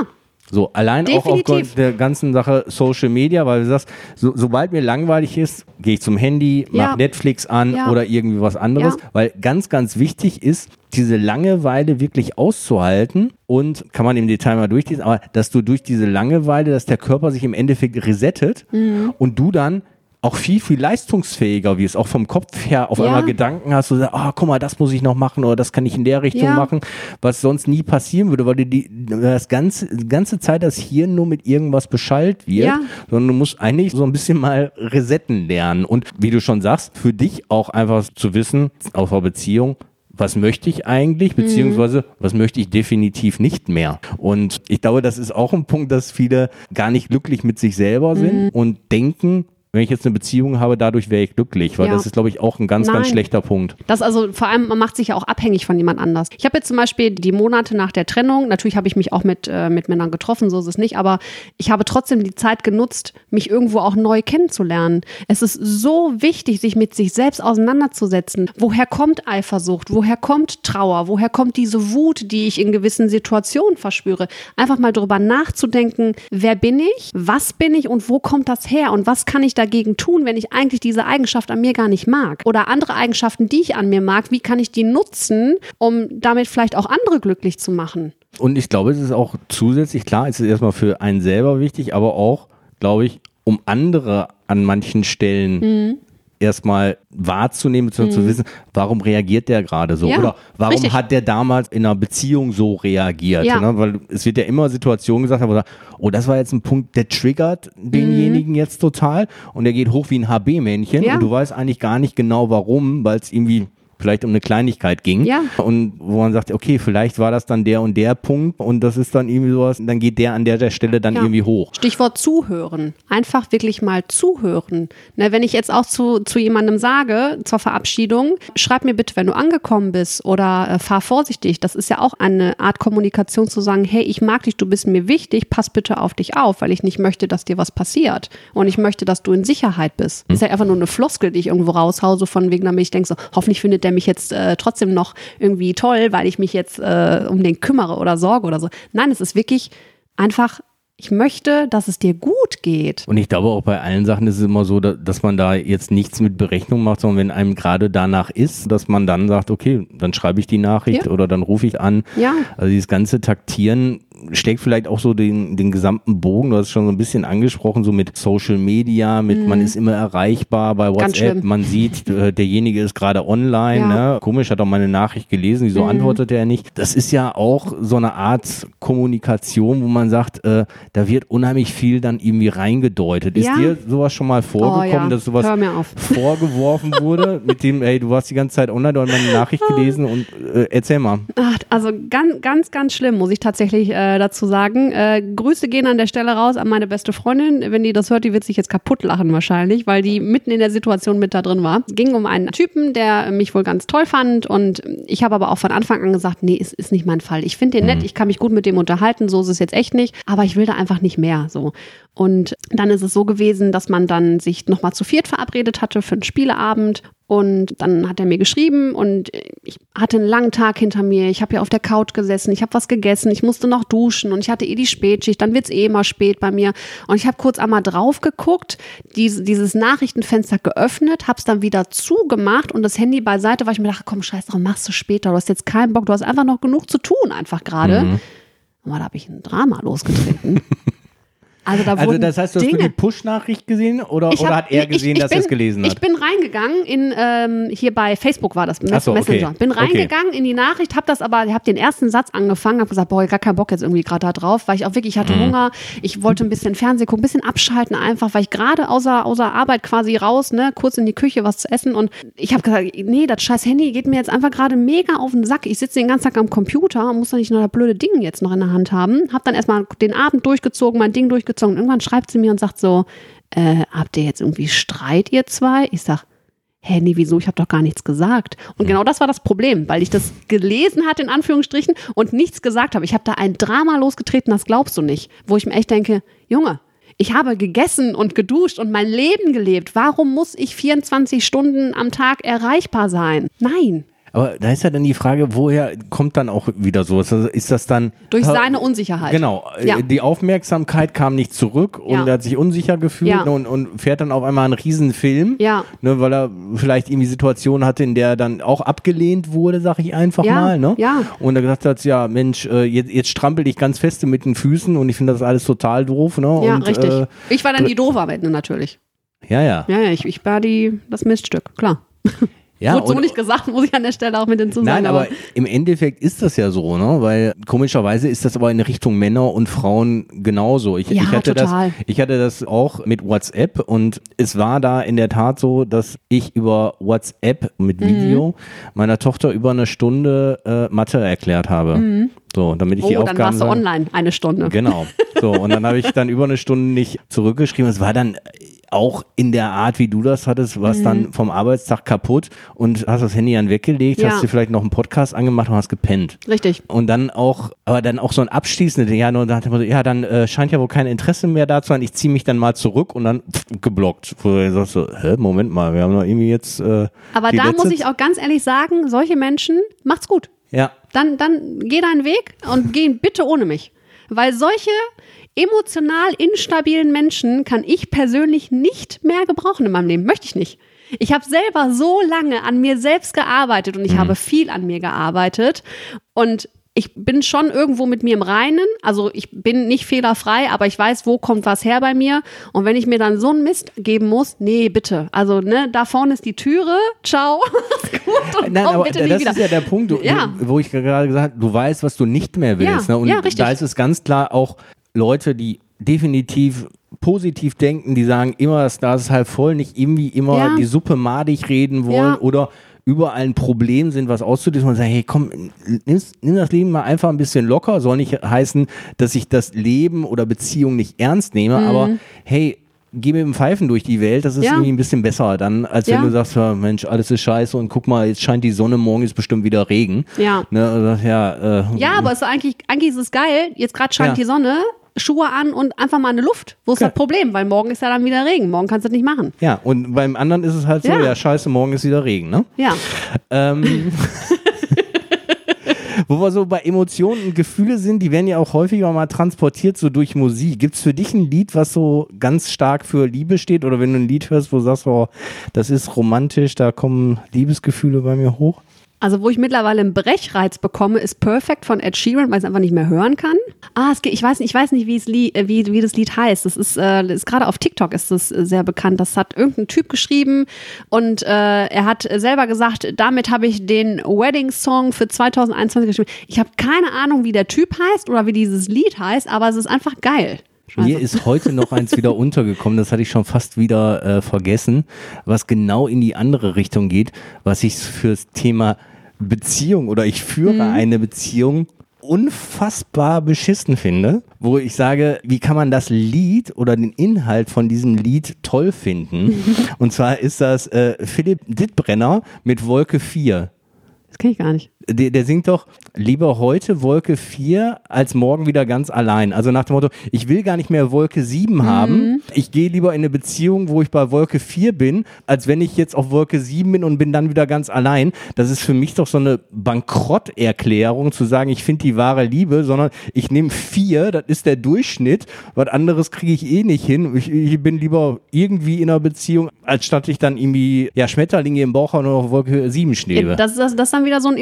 So, allein auch Definitiv. aufgrund der ganzen Sache Social Media, weil du sagst, so, sobald mir langweilig ist, gehe ich zum Handy, mach Ja. Netflix an Ja. oder irgendwie was anderes, Ja. weil ganz, ganz wichtig ist, diese Langeweile wirklich auszuhalten und kann man im Detail mal durchlesen, aber dass du durch diese Langeweile, dass der Körper sich im Endeffekt resettet Mhm. und du dann auch viel, viel leistungsfähiger wirst, auch vom Kopf her auf Ja. einmal Gedanken hast, du sagst, ah, guck mal, das muss ich noch machen oder das kann ich in der Richtung Ja. machen, was sonst nie passieren würde, weil du die, das ganze, ganze Zeit das Hirn nur mit irgendwas beschallt wird, Ja. sondern du musst eigentlich so ein bisschen mal resetten lernen und wie du schon sagst, für dich auch einfach zu wissen, auf der Beziehung, was möchte ich eigentlich, beziehungsweise was möchte ich definitiv nicht mehr. Und ich glaube, das ist auch ein Punkt, dass viele gar nicht glücklich mit sich selber sind und denken, wenn ich jetzt eine Beziehung habe, dadurch wäre ich glücklich, weil Ja. das ist, glaube ich, auch ein ganz, ganz Nein. schlechter Punkt. Das also vor allem, man macht sich ja auch abhängig von jemand anders. Ich habe jetzt zum Beispiel die Monate nach der Trennung, natürlich habe ich mich auch mit, äh, mit Männern getroffen, so ist es nicht, aber ich habe trotzdem die Zeit genutzt, mich irgendwo auch neu kennenzulernen. Es ist so wichtig, sich mit sich selbst auseinanderzusetzen. Woher kommt Eifersucht? Woher kommt Trauer? Woher kommt diese Wut, die ich in gewissen Situationen verspüre? Einfach mal drüber nachzudenken, wer bin ich? Was bin ich und wo kommt das her? Und was kann ich dagegen tun, wenn ich eigentlich diese Eigenschaft an mir gar nicht mag? Oder andere Eigenschaften, die ich an mir mag, wie kann ich die nutzen, um damit vielleicht auch andere glücklich zu machen? Und ich glaube, es ist auch zusätzlich, klar, es ist erstmal für einen selber wichtig, aber auch, glaube ich, um andere an manchen Stellen Mhm. Erstmal wahrzunehmen, beziehungsweise zu wissen, warum reagiert der gerade so? Ja, Oder warum richtig. hat der damals in einer Beziehung so reagiert? Ja. Ne? Weil es wird ja immer Situationen gesagt, sagt, oh, das war jetzt ein Punkt, der triggert denjenigen jetzt total und der geht hoch wie ein HB-Männchen Mhm. Ja. und du weißt eigentlich gar nicht genau warum, weil es irgendwie vielleicht um eine Kleinigkeit ging. Ja. Und wo man sagt, okay, vielleicht war das dann der und der Punkt und das ist dann irgendwie sowas, dann geht der an der, der Stelle dann Ja. irgendwie hoch. Stichwort zuhören. Einfach wirklich mal zuhören. Ne, wenn ich jetzt auch zu, zu jemandem sage, zur Verabschiedung, schreib mir bitte, wenn du angekommen bist oder äh, fahr vorsichtig. Das ist ja auch eine Art Kommunikation zu sagen, hey, ich mag dich, du bist mir wichtig, pass bitte auf dich auf, weil ich nicht möchte, dass dir was passiert. Und ich möchte, dass du in Sicherheit bist. Das ist ja einfach nur eine Floskel, die ich irgendwo raushau, so von wegen, damit ich denke so, hoffentlich findet der mich jetzt äh, trotzdem noch irgendwie toll, weil ich mich jetzt äh, um den kümmere oder sorge oder so. Nein, es ist wirklich einfach ich möchte, dass es dir gut geht. Und ich glaube auch bei allen Sachen ist es immer so, da- dass man da jetzt nichts mit Berechnung macht, sondern wenn einem gerade danach ist, dass man dann sagt, okay, dann schreibe ich die Nachricht Ja. oder dann rufe ich an. Ja. Also dieses ganze Taktieren steckt vielleicht auch so den, den gesamten Bogen, du hast es schon so ein bisschen angesprochen, so mit Social Media, mit man ist immer erreichbar bei Mhm. WhatsApp, man sieht, äh, derjenige ist gerade online, Ja. Mhm. ne? komisch, hat auch meine Nachricht gelesen, wieso antwortet er nicht? Das ist ja auch so eine Art Kommunikation, wo man sagt, äh, da wird unheimlich viel dann irgendwie reingedeutet. Ist Ja. dir sowas schon mal vorgekommen, Oh ja. dass sowas vorgeworfen wurde, mit dem, ey, du warst die ganze Zeit online, du hast meine Nachricht gelesen und äh, erzähl mal. Ach, also ganz, ganz, ganz schlimm, muss ich tatsächlich äh, dazu sagen. Äh, Grüße gehen an der Stelle raus an meine beste Freundin. Wenn die das hört, die wird sich jetzt kaputt lachen wahrscheinlich, weil die mitten in der Situation mit da drin war. Es ging um einen Typen, der mich wohl ganz toll fand und ich habe aber auch von Anfang an gesagt, nee, es ist nicht mein Fall. Ich finde den nett, ich kann mich gut mit dem unterhalten, so ist es jetzt echt nicht, aber ich will da einfach nicht mehr so. Und dann ist es so gewesen, dass man dann sich nochmal zu viert verabredet hatte für einen Spieleabend und dann hat er mir geschrieben und ich hatte einen langen Tag hinter mir. Ich habe ja auf der Couch gesessen, ich habe was gegessen, ich musste noch duschen und ich hatte eh die Spätschicht. Dann wird's eh immer spät bei mir. Und ich habe kurz einmal drauf geguckt, diese, dieses Nachrichtenfenster geöffnet, habe es dann wieder zugemacht und das Handy beiseite, weil ich mir dachte, komm, scheiß drauf, machst du später. Du hast jetzt keinen Bock, du hast einfach noch genug zu tun, einfach gerade. Aber da habe ich ein Drama losgetreten. Also, da Also das heißt, du hast nur Dinge die Push-Nachricht gesehen oder, ich oder hab- hat er ich- gesehen, ich dass bin, er es gelesen hat? Ich bin reingegangen in ähm, hier bei Facebook war das so, okay. Messenger. Bin Okay. reingegangen in die Nachricht, habe das aber, habe den ersten Satz angefangen, habe gesagt, boah, gar keinen Bock jetzt irgendwie gerade da drauf, weil ich auch wirklich Mhm. hatte Hunger. Ich wollte ein bisschen Fernsehen gucken, ein bisschen abschalten einfach, weil ich gerade außer außer Arbeit quasi raus, ne, kurz in die Küche was zu essen und ich habe gesagt, nee, das scheiß Handy geht mir jetzt einfach gerade mega auf den Sack. Ich sitze den ganzen Tag am Computer und muss doch nicht noch das blöde Ding jetzt noch in der Hand haben. Habe dann erstmal den Abend durchgezogen, mein Ding durchgezogen. Irgendwann schreibt sie mir und sagt so, äh, habt ihr jetzt irgendwie Streit, ihr zwei? Ich sag, hä, nee, wieso? Ich habe doch gar nichts gesagt. Und genau das war das Problem, weil ich das gelesen hatte, in Anführungsstrichen, und nichts gesagt habe. Ich habe da ein Drama losgetreten, das glaubst du nicht. Wo ich mir echt denke, Junge, ich habe gegessen und geduscht und mein Leben gelebt. Warum muss ich 24 Stunden am Tag erreichbar sein? Nein. Aber da ist ja dann die Frage, woher kommt dann auch wieder sowas? Also ist das dann Durch seine Unsicherheit. Genau, äh, Ja. die Aufmerksamkeit kam nicht zurück und Ja. er hat sich unsicher gefühlt Ja. und, und fährt dann auf einmal einen Riesenfilm, Ja. ne, weil er vielleicht irgendwie Situationen hatte, in der er dann auch abgelehnt wurde, sag ich einfach mal. Ne? ja. Und er gesagt hat, ja Mensch, äh, jetzt, jetzt strampel ich ganz feste mit den Füßen und ich finde das alles total doof. Ne? Ja, und, richtig. Äh, ich war dann die am Ende natürlich. ja, ja. Ja, ja, ich, ich war die, das Miststück, klar. ja Wurde so nicht gesagt, muss ich an der Stelle auch mit hinzusagen. Nein, aber im Endeffekt ist das ja so, ne? Weil komischerweise ist das aber in Richtung Männer und Frauen genauso. Ich, Ja, ich hatte total. das, ich hatte das auch mit WhatsApp und es war da in der Tat so, dass ich über WhatsApp mit Mhm. Video meiner Tochter über eine Stunde äh, Mathe erklärt habe. So, damit ich die Mhm. oh, dann Aufgaben warst du online eine Stunde. Genau. So, und dann habe ich dann über eine Stunde nicht zurückgeschrieben. Es war dann auch in der Art, wie du das hattest, warst Mhm. dann vom Arbeitstag kaputt und hast das Handy dann weggelegt, Ja. hast dir vielleicht noch einen Podcast angemacht und hast gepennt. Richtig. Und dann auch, aber dann auch so ein abschließendes, ja, nur dachte man so, ja, dann äh, scheint ja wohl kein Interesse mehr da zu sein, ich ziehe mich dann mal zurück und dann pff, geblockt. Wo du sagst so, hä, Moment mal, wir haben doch irgendwie jetzt. Äh, Aber da muss ich auch ganz ehrlich sagen, solche Menschen, macht's gut. Ja. Dann, dann geh deinen Weg und geh bitte ohne mich. Weil solche emotional instabilen Menschen kann ich persönlich nicht mehr gebrauchen in meinem Leben. Möchte ich nicht. Ich habe selber so lange an mir selbst gearbeitet und ich habe viel an mir gearbeitet und ich bin schon irgendwo mit mir im Reinen. Also ich bin nicht fehlerfrei, aber ich weiß, wo kommt was her bei mir. Und wenn ich mir dann so einen Mist geben muss, nee, bitte. Also, ne, da vorne ist die Türe. Ciao. Gut und Nein, komm aber bitte das nie ist wieder. ja der Punkt, du, Ja. wo ich gerade gesagt habe, du weißt, was du nicht mehr willst. Ja, ne? Und ja, da ist es ganz klar auch Leute, die definitiv positiv denken, die sagen immer, das Glas ist halb voll, nicht irgendwie immer Ja. die Suppe madig reden wollen Ja. oder überall ein Problem sind, was auszudrücken und sagen, hey, komm, nimm das Leben mal einfach ein bisschen locker. Soll nicht heißen, dass ich das Leben oder Beziehung nicht ernst nehme, aber hey, geh mit dem Pfeifen durch die Welt, das ist Mhm. Ja. irgendwie ein bisschen besser dann, als Ja. wenn du sagst, ja, Mensch, alles ist scheiße und guck mal, jetzt scheint die Sonne, morgen ist bestimmt wieder Regen. Ja. Ne, also, ja, äh, Ja, aber es ist eigentlich, eigentlich ist es geil. Jetzt gerade scheint die Sonne, Schuhe an und einfach mal eine Luft. Wo ist Ja. das Problem? Weil morgen ist ja dann wieder Regen. Morgen kannst du das nicht machen. ja, und beim anderen ist es halt so, ja, Ja. scheiße, morgen ist wieder Regen, ne? Ja. Ähm, wo wir so bei Emotionen und Gefühle sind, die werden ja auch häufiger mal transportiert so durch Musik. Gibt es für dich ein Lied, was so ganz stark für Liebe steht? Oder wenn du ein Lied hörst, wo du sagst, oh, das ist romantisch, da kommen Liebesgefühle bei mir hoch? Also, wo ich mittlerweile einen Brechreiz bekomme, ist Perfect von Ed Sheeran, weil ich es einfach nicht mehr hören kann. Ah, es geht, ich weiß nicht, ich weiß nicht, wie, es Lied, äh, wie, wie das Lied heißt. Das ist, äh, ist gerade auf TikTok ist das äh, sehr bekannt. Das hat irgendein Typ geschrieben und äh, er hat selber gesagt, damit habe ich den Wedding Song für 2021 geschrieben. Ich habe keine Ahnung, wie der Typ heißt oder wie dieses Lied heißt, aber es ist einfach geil. Mir ist heute noch eins wieder untergekommen, das hatte ich schon fast wieder äh, vergessen, was genau in die andere Richtung geht, was ich fürs Thema Beziehung oder ich führe eine Beziehung unfassbar beschissen finde, wo ich sage, wie kann man das Lied oder den Inhalt von diesem Lied toll finden? Und zwar ist das äh, Philipp Dittbrenner mit Wolke 4. Das kenne ich gar nicht. Der, der singt doch lieber heute Wolke 4 als morgen wieder ganz allein. Also nach dem Motto, ich will gar nicht mehr Wolke 7 haben. Ich gehe lieber in eine Beziehung, wo ich bei Wolke 4 bin, als wenn ich jetzt auf Wolke 7 bin und bin dann wieder ganz allein. Das ist für mich doch so eine Bankrotterklärung zu sagen, ich finde die wahre Liebe, sondern ich nehme 4, das ist der Durchschnitt. Was anderes kriege ich eh nicht hin. Ich, ich bin lieber irgendwie in einer Beziehung, als statt ich dann irgendwie ja, Schmetterlinge im Bauch habe und auf Wolke 7 schwebe. Das ist, das, das ist dann wieder so ein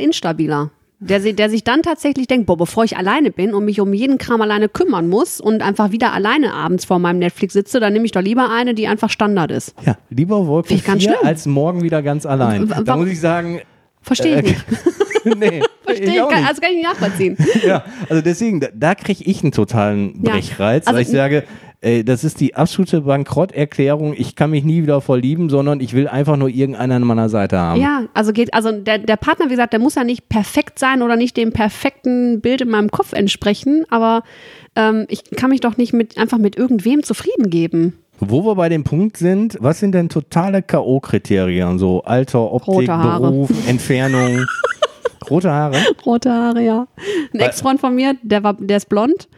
emotional instabiler. Der, der sich dann tatsächlich denkt, boah, bevor ich alleine bin und mich um jeden Kram alleine kümmern muss und einfach wieder alleine abends vor meinem Netflix sitze, dann nehme ich doch lieber eine, die einfach Standard ist. Ja, lieber Wolke Finde ich ganz 4 schlimm. als morgen wieder ganz allein. W- Da muss ich sagen, Verstehe ich Äh, nicht. nee, Verstehe ich, gar- nicht. also kann ich nicht nachvollziehen. ja, also deswegen, da, da kriege ich einen totalen Ja. Brechreiz, Also weil ich sage, ey, das ist die absolute Bankrotterklärung. Ich kann mich nie wieder verlieben, sondern ich will einfach nur irgendeinen an meiner Seite haben. Ja, also geht, also der, der Partner, wie gesagt, der muss ja nicht perfekt sein oder nicht dem perfekten Bild in meinem Kopf entsprechen, aber ähm, ich kann mich doch nicht mit einfach mit irgendwem zufrieden geben. Wo wir bei dem Punkt sind, was sind denn totale K.O.-Kriterien? So Alter, Optik. Beruf, Entfernung. Rote Haare? Rote Haare, ja. Ein Ex-Freund von mir, der war, der ist blond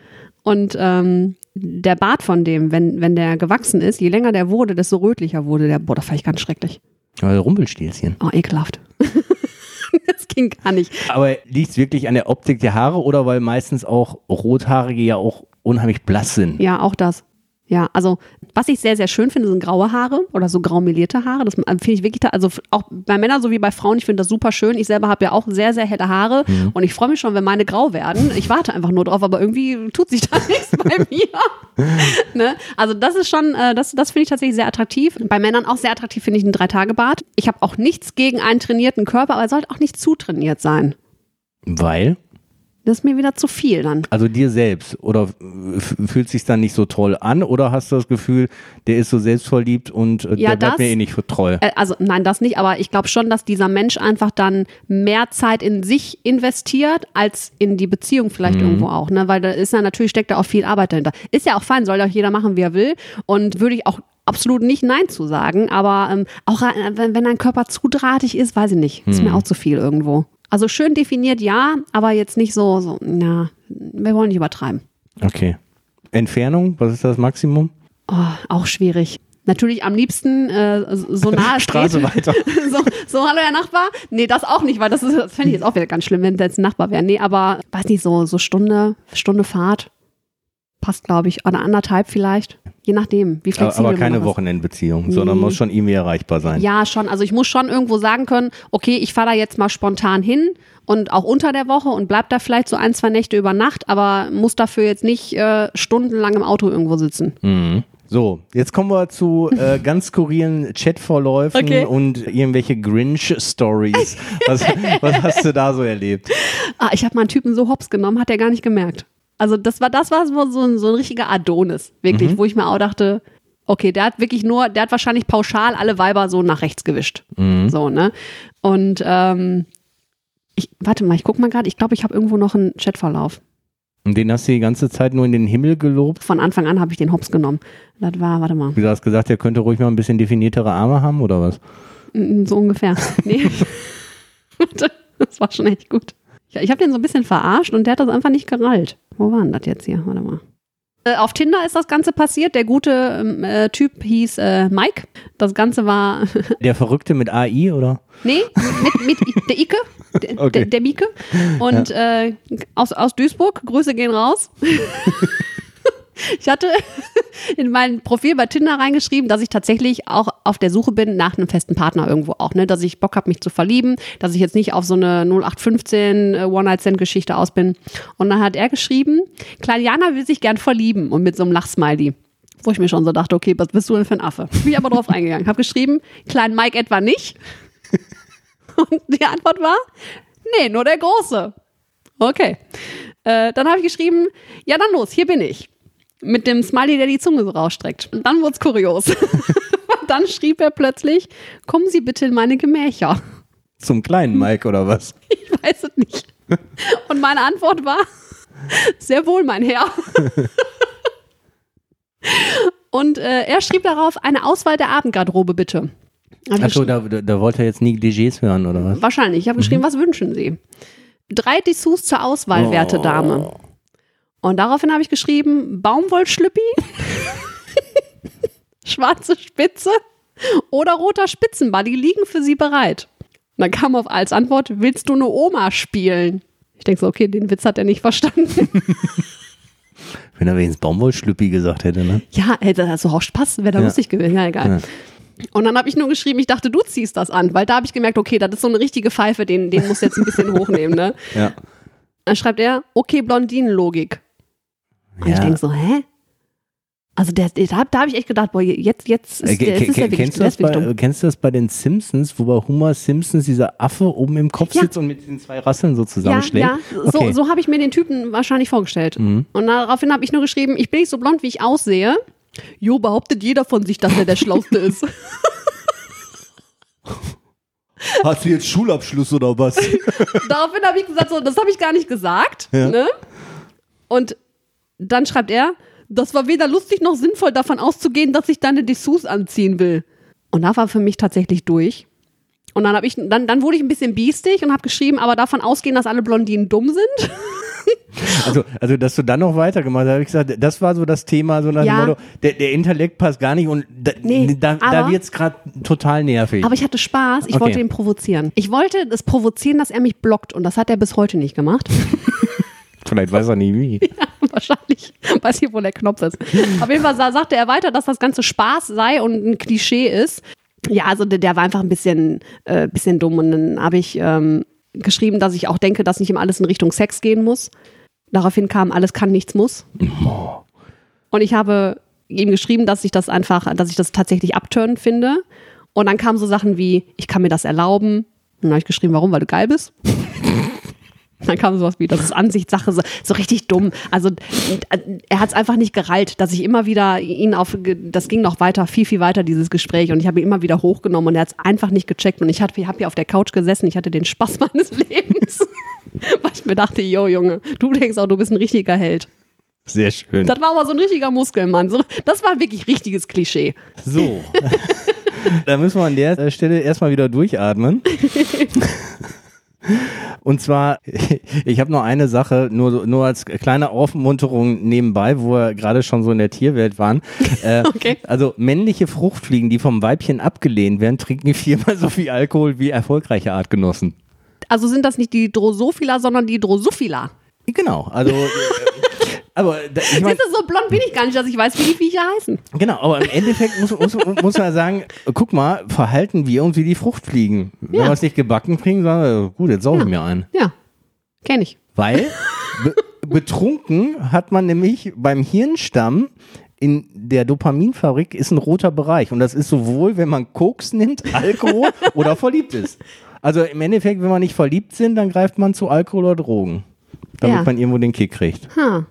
und ähm, der Bart von dem, wenn, wenn der gewachsen ist, je länger der wurde, desto rötlicher wurde der. Boah, das fand ich ganz schrecklich. Ja, Rumpelstilzchen. Oh, ekelhaft. ging gar nicht. Aber liegt es wirklich an der Optik der Haare oder weil meistens auch Rothaarige ja auch unheimlich blass sind? Ja, auch das. Ja, also was ich sehr, sehr schön finde, sind graue Haare oder so graumelierte Haare. Das finde ich wirklich, also auch bei Männern sowie bei Frauen, ich finde das super schön. Ich selber habe ja auch sehr, sehr helle Haare Mhm. und ich freue mich schon, wenn meine grau werden. Ich warte einfach nur drauf, aber irgendwie tut sich da nichts bei mir. ne? Also das ist schon, äh, das, das finde ich tatsächlich sehr attraktiv. Bei Männern auch sehr attraktiv finde ich einen Drei-Tage-Bart. Ich habe auch nichts gegen einen trainierten Körper, aber er sollte auch nicht zu trainiert sein. Weil? Das ist mir wieder zu viel dann. Also dir selbst oder fühlt sich dann nicht so toll an oder hast du das Gefühl, der ist so selbstverliebt und äh, Ja, der bleibt das- mir eh nicht treu? Äh, Also nein, das nicht, aber ich glaube schon, dass dieser Mensch einfach dann mehr Zeit in sich investiert, als in die Beziehung vielleicht irgendwo auch, ne? Weil da ist ja natürlich steckt da auch viel Arbeit dahinter. Ist ja auch fein, soll ja auch jeder machen, wie er will. Und würde ich auch absolut nicht Nein zu sagen, aber ähm, auch äh, wenn, wenn ein Körper zu drahtig ist, weiß ich nicht. Ist mir auch zu viel irgendwo. Also schön definiert, ja, aber jetzt nicht so, so, na, wir wollen nicht übertreiben. Okay. Entfernung, was ist das Maximum? Oh, auch schwierig. Natürlich am liebsten äh, so nah es Straße weiter. so, so, hallo Herr Nachbar. Nee, das auch nicht, weil das, ist- das fände ich jetzt auch wieder ganz schlimm, wenn das jetzt ein Nachbar wäre. Nee, aber weiß nicht, so, so Stunde, Stunde Fahrt passt, glaube ich. Oder anderthalb vielleicht. Je nachdem, wie flexibel aber keine. Wochenendbeziehung, sondern Nee. muss schon irgendwie erreichbar sein. Ja, schon. Also ich muss schon irgendwo sagen können, okay, ich fahre da jetzt mal spontan hin und auch unter der Woche und bleib da vielleicht so ein, zwei Nächte über Nacht, aber muss dafür jetzt nicht äh, stundenlang im Auto irgendwo sitzen. Mhm. So, jetzt kommen wir zu äh, ganz skurrilen Chatverläufen Okay. und irgendwelche Grinch-Stories. Was, was hast du da so erlebt? Ah, ich habe mal einen Typen so hops genommen, hat er gar nicht gemerkt. Also das war das war so, ein, so ein richtiger Adonis, wirklich, wo ich mir auch dachte, okay, der hat wirklich nur, der hat wahrscheinlich pauschal alle Weiber so nach rechts gewischt. So, ne? Und ähm, ich, warte mal, ich guck mal gerade, ich glaube, ich habe irgendwo noch einen Chatverlauf. Und den hast du die ganze Zeit nur in den Himmel gelobt. Von Anfang an habe ich den hops genommen. Das war, warte mal, du hast gesagt, der könnte ruhig mal ein bisschen definiertere Arme haben oder was? mm, so ungefähr. Nee. Das war schon echt gut. Ich, ich habe den so ein bisschen verarscht und der hat das einfach nicht gerallt. Wo war denn das jetzt hier? Warte mal. Äh, Auf Tinder ist das Ganze passiert. Der gute ähm, äh, Typ hieß äh, Mike. Das Ganze war, Der Verrückte mit AI oder? nee, mit, mit der Ike, der, Okay. der, der Mieke. Und äh, aus, aus Duisburg, Grüße gehen raus. Ich hatte in mein Profil bei Tinder reingeschrieben, dass ich tatsächlich auch auf der Suche bin nach einem festen Partner irgendwo auch, ne? Dass ich Bock habe, mich zu verlieben, dass ich jetzt nicht auf so eine 0815 äh, One-Night-Stand-Geschichte aus bin. Und dann hat er geschrieben, Kleiniana will sich gern verlieben und mit so einem Lachsmiley. Wo ich mir schon so dachte, okay, was bist du denn für ein Affe? Bin ich aber drauf eingegangen. Hab geschrieben, Klein Mike etwa nicht. Und die Antwort war, nee, nur der Große. Okay. Äh, dann habe ich geschrieben, ja, dann los, hier bin ich. Mit dem Smiley, der die Zunge so rausstreckt. Und dann wurde es kurios. Und dann schrieb er plötzlich, kommen Sie bitte in meine Gemächer. Zum kleinen Mike oder was? Ich weiß es nicht. Und meine Antwort war, sehr wohl, mein Herr. Und äh, er schrieb darauf, eine Auswahl der Abendgarderobe bitte. Achso, da, da, da wollte er jetzt nie Negligés hören oder was? Wahrscheinlich. Ich habe geschrieben, was wünschen Sie? Drei Dessous zur Auswahl, werte Dame. Und daraufhin habe ich geschrieben, Baumwollschlüppi, schwarze Spitze oder roter Spitzenball, die liegen für Sie bereit. Und dann kam auf als Antwort, willst du eine Oma spielen? Ich denke so, okay, den Witz hat er nicht verstanden. Wenn er wenigstens Baumwollschlüppi gesagt hätte, ne? ja, hätte das so auch Spaß, wäre da Ja. lustig gewesen. Ja, egal. Und dann habe ich nur geschrieben, ich dachte, du ziehst das an, weil da habe ich gemerkt, okay, das ist so eine richtige Pfeife, den, den muss jetzt ein bisschen hochnehmen, ne? Ja. Dann schreibt er, okay, Blondinenlogik. Und ich Ja. denke so, hä? Also der, da, da habe ich echt gedacht, boah, jetzt, jetzt ist, Äh, ist der kennst, du das bei, dumm. kennst du das bei den Simpsons, wo bei Homer Simpsons dieser Affe oben im Kopf Ja. sitzt und mit diesen zwei Rasseln so Ja, zusammenschlägt? ja, so, Okay. Mhm. so habe ich mir den Typen wahrscheinlich vorgestellt. Und daraufhin habe ich nur geschrieben, ich bin nicht so blond, wie ich aussehe. Jo, behauptet jeder von sich, dass er der Schlauste ist. Hast du jetzt Schulabschluss oder was? Daraufhin habe ich gesagt, so, das habe ich gar nicht gesagt. Ja. Ne? Und dann schreibt er, das war weder lustig noch sinnvoll, davon auszugehen, dass ich deine Dessous anziehen will. Und da war für mich tatsächlich durch. Und dann habe ich, dann, dann wurde ich ein bisschen biestig und habe geschrieben, aber davon ausgehen, dass alle Blondinen dumm sind. Also, also, dass du dann noch weitergemacht hast, habe ich gesagt, das war so das Thema, so nach Ja. dem Motto, der, der Intellekt passt gar nicht und da, Nee, da, da wird es gerade total nervig. Aber ich hatte Spaß, ich Okay. wollte ihn provozieren. Ich wollte es provozieren, dass er mich blockt und das hat er bis heute nicht gemacht. Vielleicht weiß er nie wie. Wahrscheinlich. Weiß nicht, wo der Knopf ist. Auf jeden Fall sa- sagte er weiter, dass das Ganze Spaß sei und ein Klischee ist. Ja, also der, der war einfach ein bisschen, äh, bisschen dumm. Und dann habe ich ähm, geschrieben, dass ich auch denke, dass nicht immer alles in Richtung Sex gehen muss. Daraufhin kam, alles kann, nichts muss. Und ich habe ihm geschrieben, dass ich das einfach, dass ich das tatsächlich abturnen finde. Und dann kamen so Sachen wie, ich kann mir das erlauben. Und dann habe ich geschrieben, warum? Weil du geil bist. Dann kam sowas wie, das ist Ansichtssache, so, so richtig dumm. Also er hat es einfach nicht gerallt, dass ich immer wieder ihn auf, das ging noch weiter, viel, viel weiter, dieses Gespräch. Und ich habe ihn immer wieder hochgenommen und er hat es einfach nicht gecheckt. Und ich habe hab hier auf der Couch gesessen, ich hatte den Spaß meines Lebens. Weil ich mir dachte, yo Junge, du denkst auch, du bist ein richtiger Held. Sehr schön. Das war aber so ein richtiger Muskelmann. So, das war wirklich richtiges Klischee. So. da müssen wir an der Stelle erstmal wieder durchatmen. Und zwar, ich habe noch eine Sache, nur, nur als kleine Aufmunterung nebenbei, wo wir gerade schon so in der Tierwelt waren. Äh, Okay. Also männliche Fruchtfliegen, die vom Weibchen abgelehnt werden, trinken viermal so viel Alkohol wie erfolgreiche Artgenossen. Also sind das nicht die Drosophila, sondern die Drosophila. Genau, also aber da, ich mein, Siehst du, so blond bin ich gar nicht, dass ich weiß, wie die Viecher heißen. Genau, aber im Endeffekt muss, muss, muss man sagen, guck mal, verhalten wir uns wie die Fruchtfliegen. Wenn Ja. wir es nicht gebacken kriegen, sagen wir, gut, jetzt sauge ich mir ein. Ja, kenne ich. Weil be betrunken hat man nämlich beim Hirnstamm in der Dopaminfabrik ist ein roter Bereich. Und das ist sowohl, wenn man Koks nimmt, Alkohol oder verliebt ist. Also im Endeffekt, wenn man nicht verliebt sind, dann greift man zu Alkohol oder Drogen. Damit Ja. man irgendwo den Kick kriegt. Ha,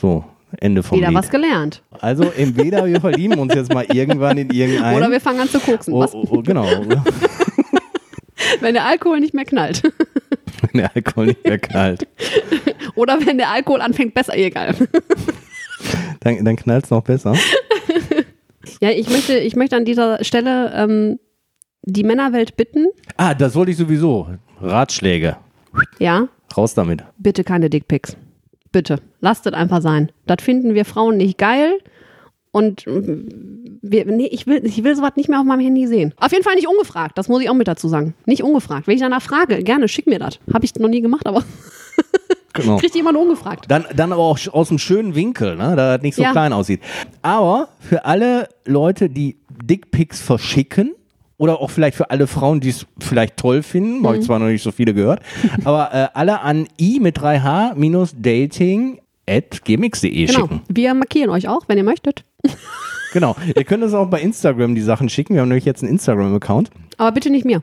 So, Ende vom wieder Lied. was gelernt. Also entweder wir verlieben uns jetzt mal irgendwann in irgendeinen. Oder wir fangen an zu koksen. Oh, oh, oh, genau. wenn der Alkohol nicht mehr knallt. Wenn der Alkohol nicht mehr knallt. Oder wenn der Alkohol anfängt, besser, egal. Dann, dann knallt es noch besser. Ja, ich möchte, ich möchte an dieser Stelle ähm, die Männerwelt bitten, Ah, das wollte ich sowieso. Ratschläge. ja, Raus damit. bitte keine Dickpics. Bitte, lasst es einfach sein. Das finden wir Frauen nicht geil. Und mm, wir, nee, ich will, ich will sowas nicht mehr auf meinem Handy sehen. Auf jeden Fall nicht ungefragt, das muss ich auch mit dazu sagen. Nicht ungefragt. Wenn ich danach frage, gerne, schick mir das. Habe ich noch nie gemacht, aber Genau. kriegt jemand ungefragt. Dann, dann aber auch aus einem schönen Winkel, ne, da das nicht so Ja. klein aussieht. Aber für alle Leute, die Dickpics verschicken, oder auch vielleicht für alle Frauen, die es vielleicht toll finden, habe ich zwar noch nicht so viele gehört, aber äh, alle an i mit 3h minus dating at gmx.de Genau. schicken. Wir markieren euch auch, wenn ihr möchtet. Genau. Ihr könnt uns auch bei Instagram die Sachen schicken. Wir haben nämlich jetzt einen Instagram-Account. Aber bitte nicht mir.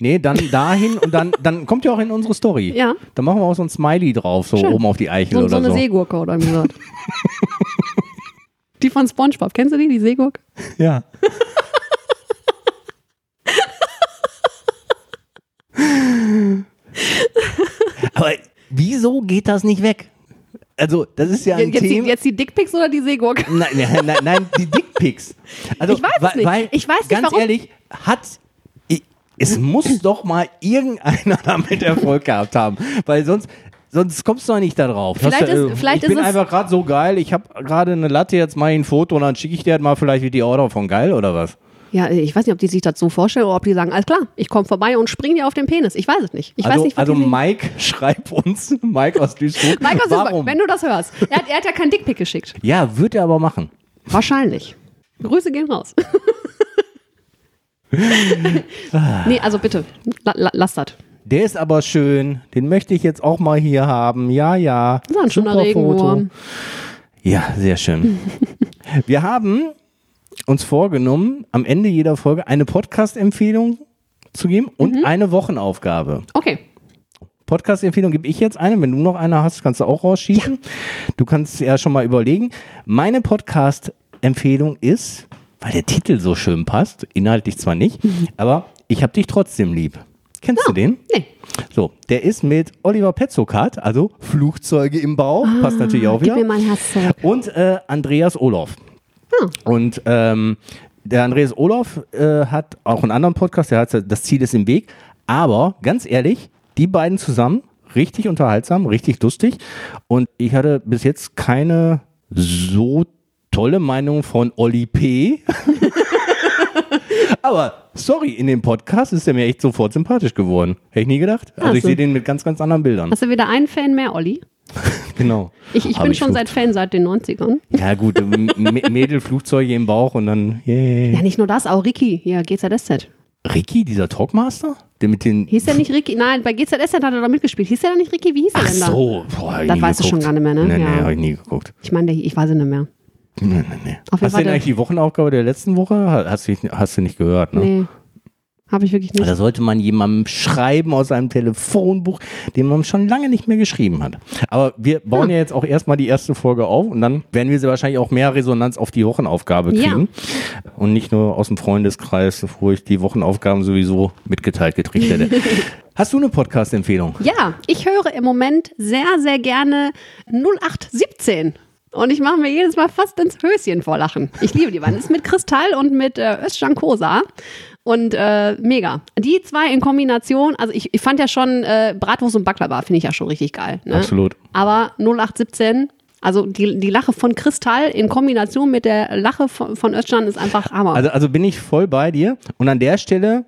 Nee, dann dahin und dann, dann kommt ihr auch in unsere Story. Ja. Dann machen wir auch so ein Smiley drauf, so Schön. oben auf die Eichel So, so oder eine so. Seegurke oder irgendwie so. Die von Spongebob. Kennst du die, die Seegurke? Ja. Aber wieso geht das nicht weg? Also, das ist ja ein Jetzt, die, Thema. jetzt die Dickpics oder die Seegurke? Nein, nein, nein, nein, die Dickpics. Also, Ich weiß es weil, nicht. Weil, Ich weiß nicht, ganz warum. ehrlich, hat ich, es muss doch mal irgendeiner damit Erfolg gehabt haben, weil sonst sonst kommst du nicht da drauf. Vielleicht du, ist- vielleicht ich bin es- einfach gerade so geil, ich habe gerade eine Latte, jetzt mal ein Foto und dann schicke ich dir halt mal vielleicht wie die Order von geil oder was? Ja, ich weiß nicht, ob die sich das so vorstellen oder ob die sagen, alles klar, ich komme vorbei und spring dir auf den Penis. Ich weiß es nicht. Ich also, weiß nicht, was also. Mike, schreib uns, Mike aus Duisburg, Mike aus Duisburg, wenn du das hörst. Er hat, er hat ja keinen Dickpick geschickt. ja, wird er aber machen. Wahrscheinlich. Grüße gehen raus. nee, also bitte, la, la, lass das. Der ist aber schön, den möchte ich jetzt auch mal hier haben. Ja, ja. Das ist ein schöner Regenwurm. Ja, sehr schön. Wir haben uns vorgenommen, am Ende jeder Folge eine Podcast-Empfehlung zu geben und Mhm. eine Wochenaufgabe. Okay. Podcast-Empfehlung gebe ich jetzt eine. Wenn du noch eine hast, kannst du auch rausschießen. Du kannst ja schon mal überlegen. Meine Podcast-Empfehlung ist, weil der Titel so schön passt, inhaltlich zwar nicht, Mhm. aber ich hab dich trotzdem lieb. Kennst du den? Nee. So, der ist mit Oliver Petzokat, also Flugzeuge im Bau, passt natürlich auch Ah, Gib wieder. mir mein Herz zurück. Und äh, Andreas Olof. Ah. Und ähm, der Andreas Olof äh, hat auch einen anderen Podcast, der heißt Das Ziel ist im Weg. Aber ganz ehrlich, die beiden zusammen richtig unterhaltsam, richtig lustig. Und ich hatte bis jetzt keine so tolle Meinung von Olli P. Aber sorry, in dem Podcast ist er mir echt sofort sympathisch geworden. Hätte ich nie gedacht. Also Ach ich sehe den mit ganz, ganz anderen Bildern. Hast du wieder einen Fan mehr, Olli? Genau. Ich, ich Hab bin schon gut. seit Fan seit den 90ern. Ja gut, M- M- Mädel, Flugzeuge im Bauch und dann, yeah. Ja, nicht nur das, auch Ricky, hier, GZSZ. Ricky, dieser Talkmaster? Der mit den... Hieß der nicht Ricky? Nein, bei GZSZ hat er da mitgespielt. Hieß der da nicht Ricky? Wie hieß er Ach denn da? so. Boah, hab ich Das weißt du schon gar nicht mehr, ne? Nee, nee, Ja. habe ich nie geguckt. Ich meine, ich weiß es nicht mehr. Nee, nee, nee. Auf Hast du denn eigentlich die Wochenaufgabe der letzten Woche? Hast du, hast du nicht gehört, ne? Nee, habe ich wirklich nicht. Da sollte man jemandem schreiben aus einem Telefonbuch, den man schon lange nicht mehr geschrieben hat. Aber wir bauen ja, jetzt auch erstmal die erste Folge auf und dann werden wir sie wahrscheinlich auch mehr Resonanz auf die Wochenaufgabe Ja. kriegen. Und nicht nur aus dem Freundeskreis, wo ich die Wochenaufgaben sowieso mitgeteilt gekriegt hätte. Hast du eine Podcast-Empfehlung? Ja, ich höre im Moment sehr, sehr gerne 0817. Und ich mache mir jedes Mal fast ins Höschen vor Lachen. Ich liebe die beiden. Das ist mit Kristall und mit äh, Özcan Kosa. Und äh, mega. Die zwei in Kombination, also ich, ich fand ja schon äh, Bratwurst und Baklava, finde ich ja schon richtig geil. Ne? Absolut. Aber 0817, also die, die Lache von Kristall in Kombination mit der Lache von, von Özcan ist einfach Hammer. Also, also bin ich voll bei dir. Und an der Stelle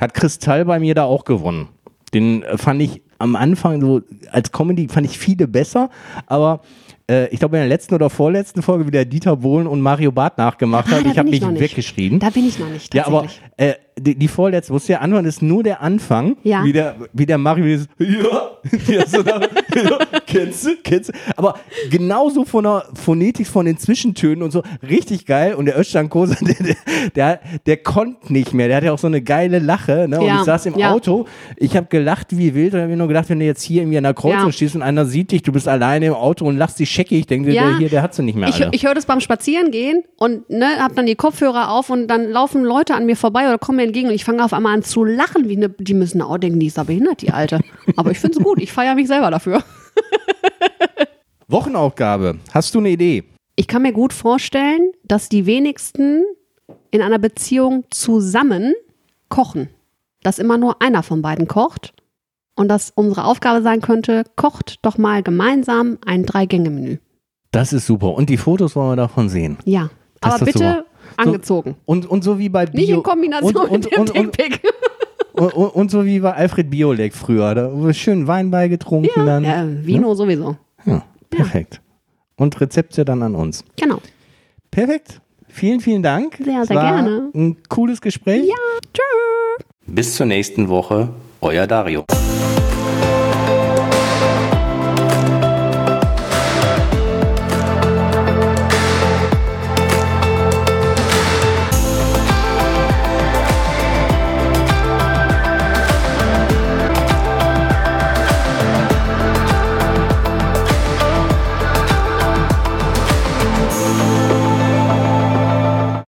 hat Kristall bei mir da auch gewonnen. Den fand ich am Anfang so als Comedy fand ich viele besser, aber äh, ich glaube in der letzten oder vorletzten Folge, wie der Dieter Bohlen und Mario Barth nachgemacht Ah, hat, ich habe mich weggeschrieben. Da bin ich noch nicht. Ja, aber äh, die, die vorletzte, du dir anhören, ist nur der Anfang, Ja. wie, der, wie der Mario dieses, ja, ja, so da, ja, kennst du, kennst du, aber genauso von der Phonetik, von den Zwischentönen und so, richtig geil und der Özcan Kosa, der, der, der, der konnte nicht mehr, der hatte auch so eine geile Lache, ne? und Ja, ich saß im ja. Auto, ich habe gelacht wie wild und habe mir nur gedacht, wenn du jetzt hier irgendwie an der Kreuzung Ja. stehst und einer sieht dich, du bist alleine im Auto und lachst dich scheckig, denke Ja. der hier, der hat sie nicht mehr Ich, alle. ich höre das beim Spazierengehen und ne, hab dann die Kopfhörer auf und dann laufen Leute an mir vorbei oder kommen mir entgegen und ich fange auf einmal an zu lachen, wie ne, die müssen auch denken, die ist da behindert, die Alte. Aber ich finde es gut, ich feiere mich selber dafür. Wochenaufgabe, hast du eine Idee? Ich kann mir gut vorstellen, dass die wenigsten in einer Beziehung zusammen kochen. Dass immer nur einer von beiden kocht und dass unsere Aufgabe sein könnte, kocht doch mal gemeinsam ein Drei-Gänge-Menü. Das ist super und die Fotos wollen wir davon sehen. Ja, Das aber bitte super. Angezogen. Und, und so wie bei Bio, Nicht in Kombination und, und, mit dem und, und, Dickpick. und, und, und so wie bei Alfred Biolek früher. Da wurde schön Wein beigetrunken dann. Ja, Vino sowieso. Ja, perfekt. Und Rezepte dann an uns. Genau. Perfekt. Vielen, vielen Dank. Sehr, Es sehr war gerne. Ein cooles Gespräch. Ja, tschüss. Bis zur nächsten Woche, euer Dario.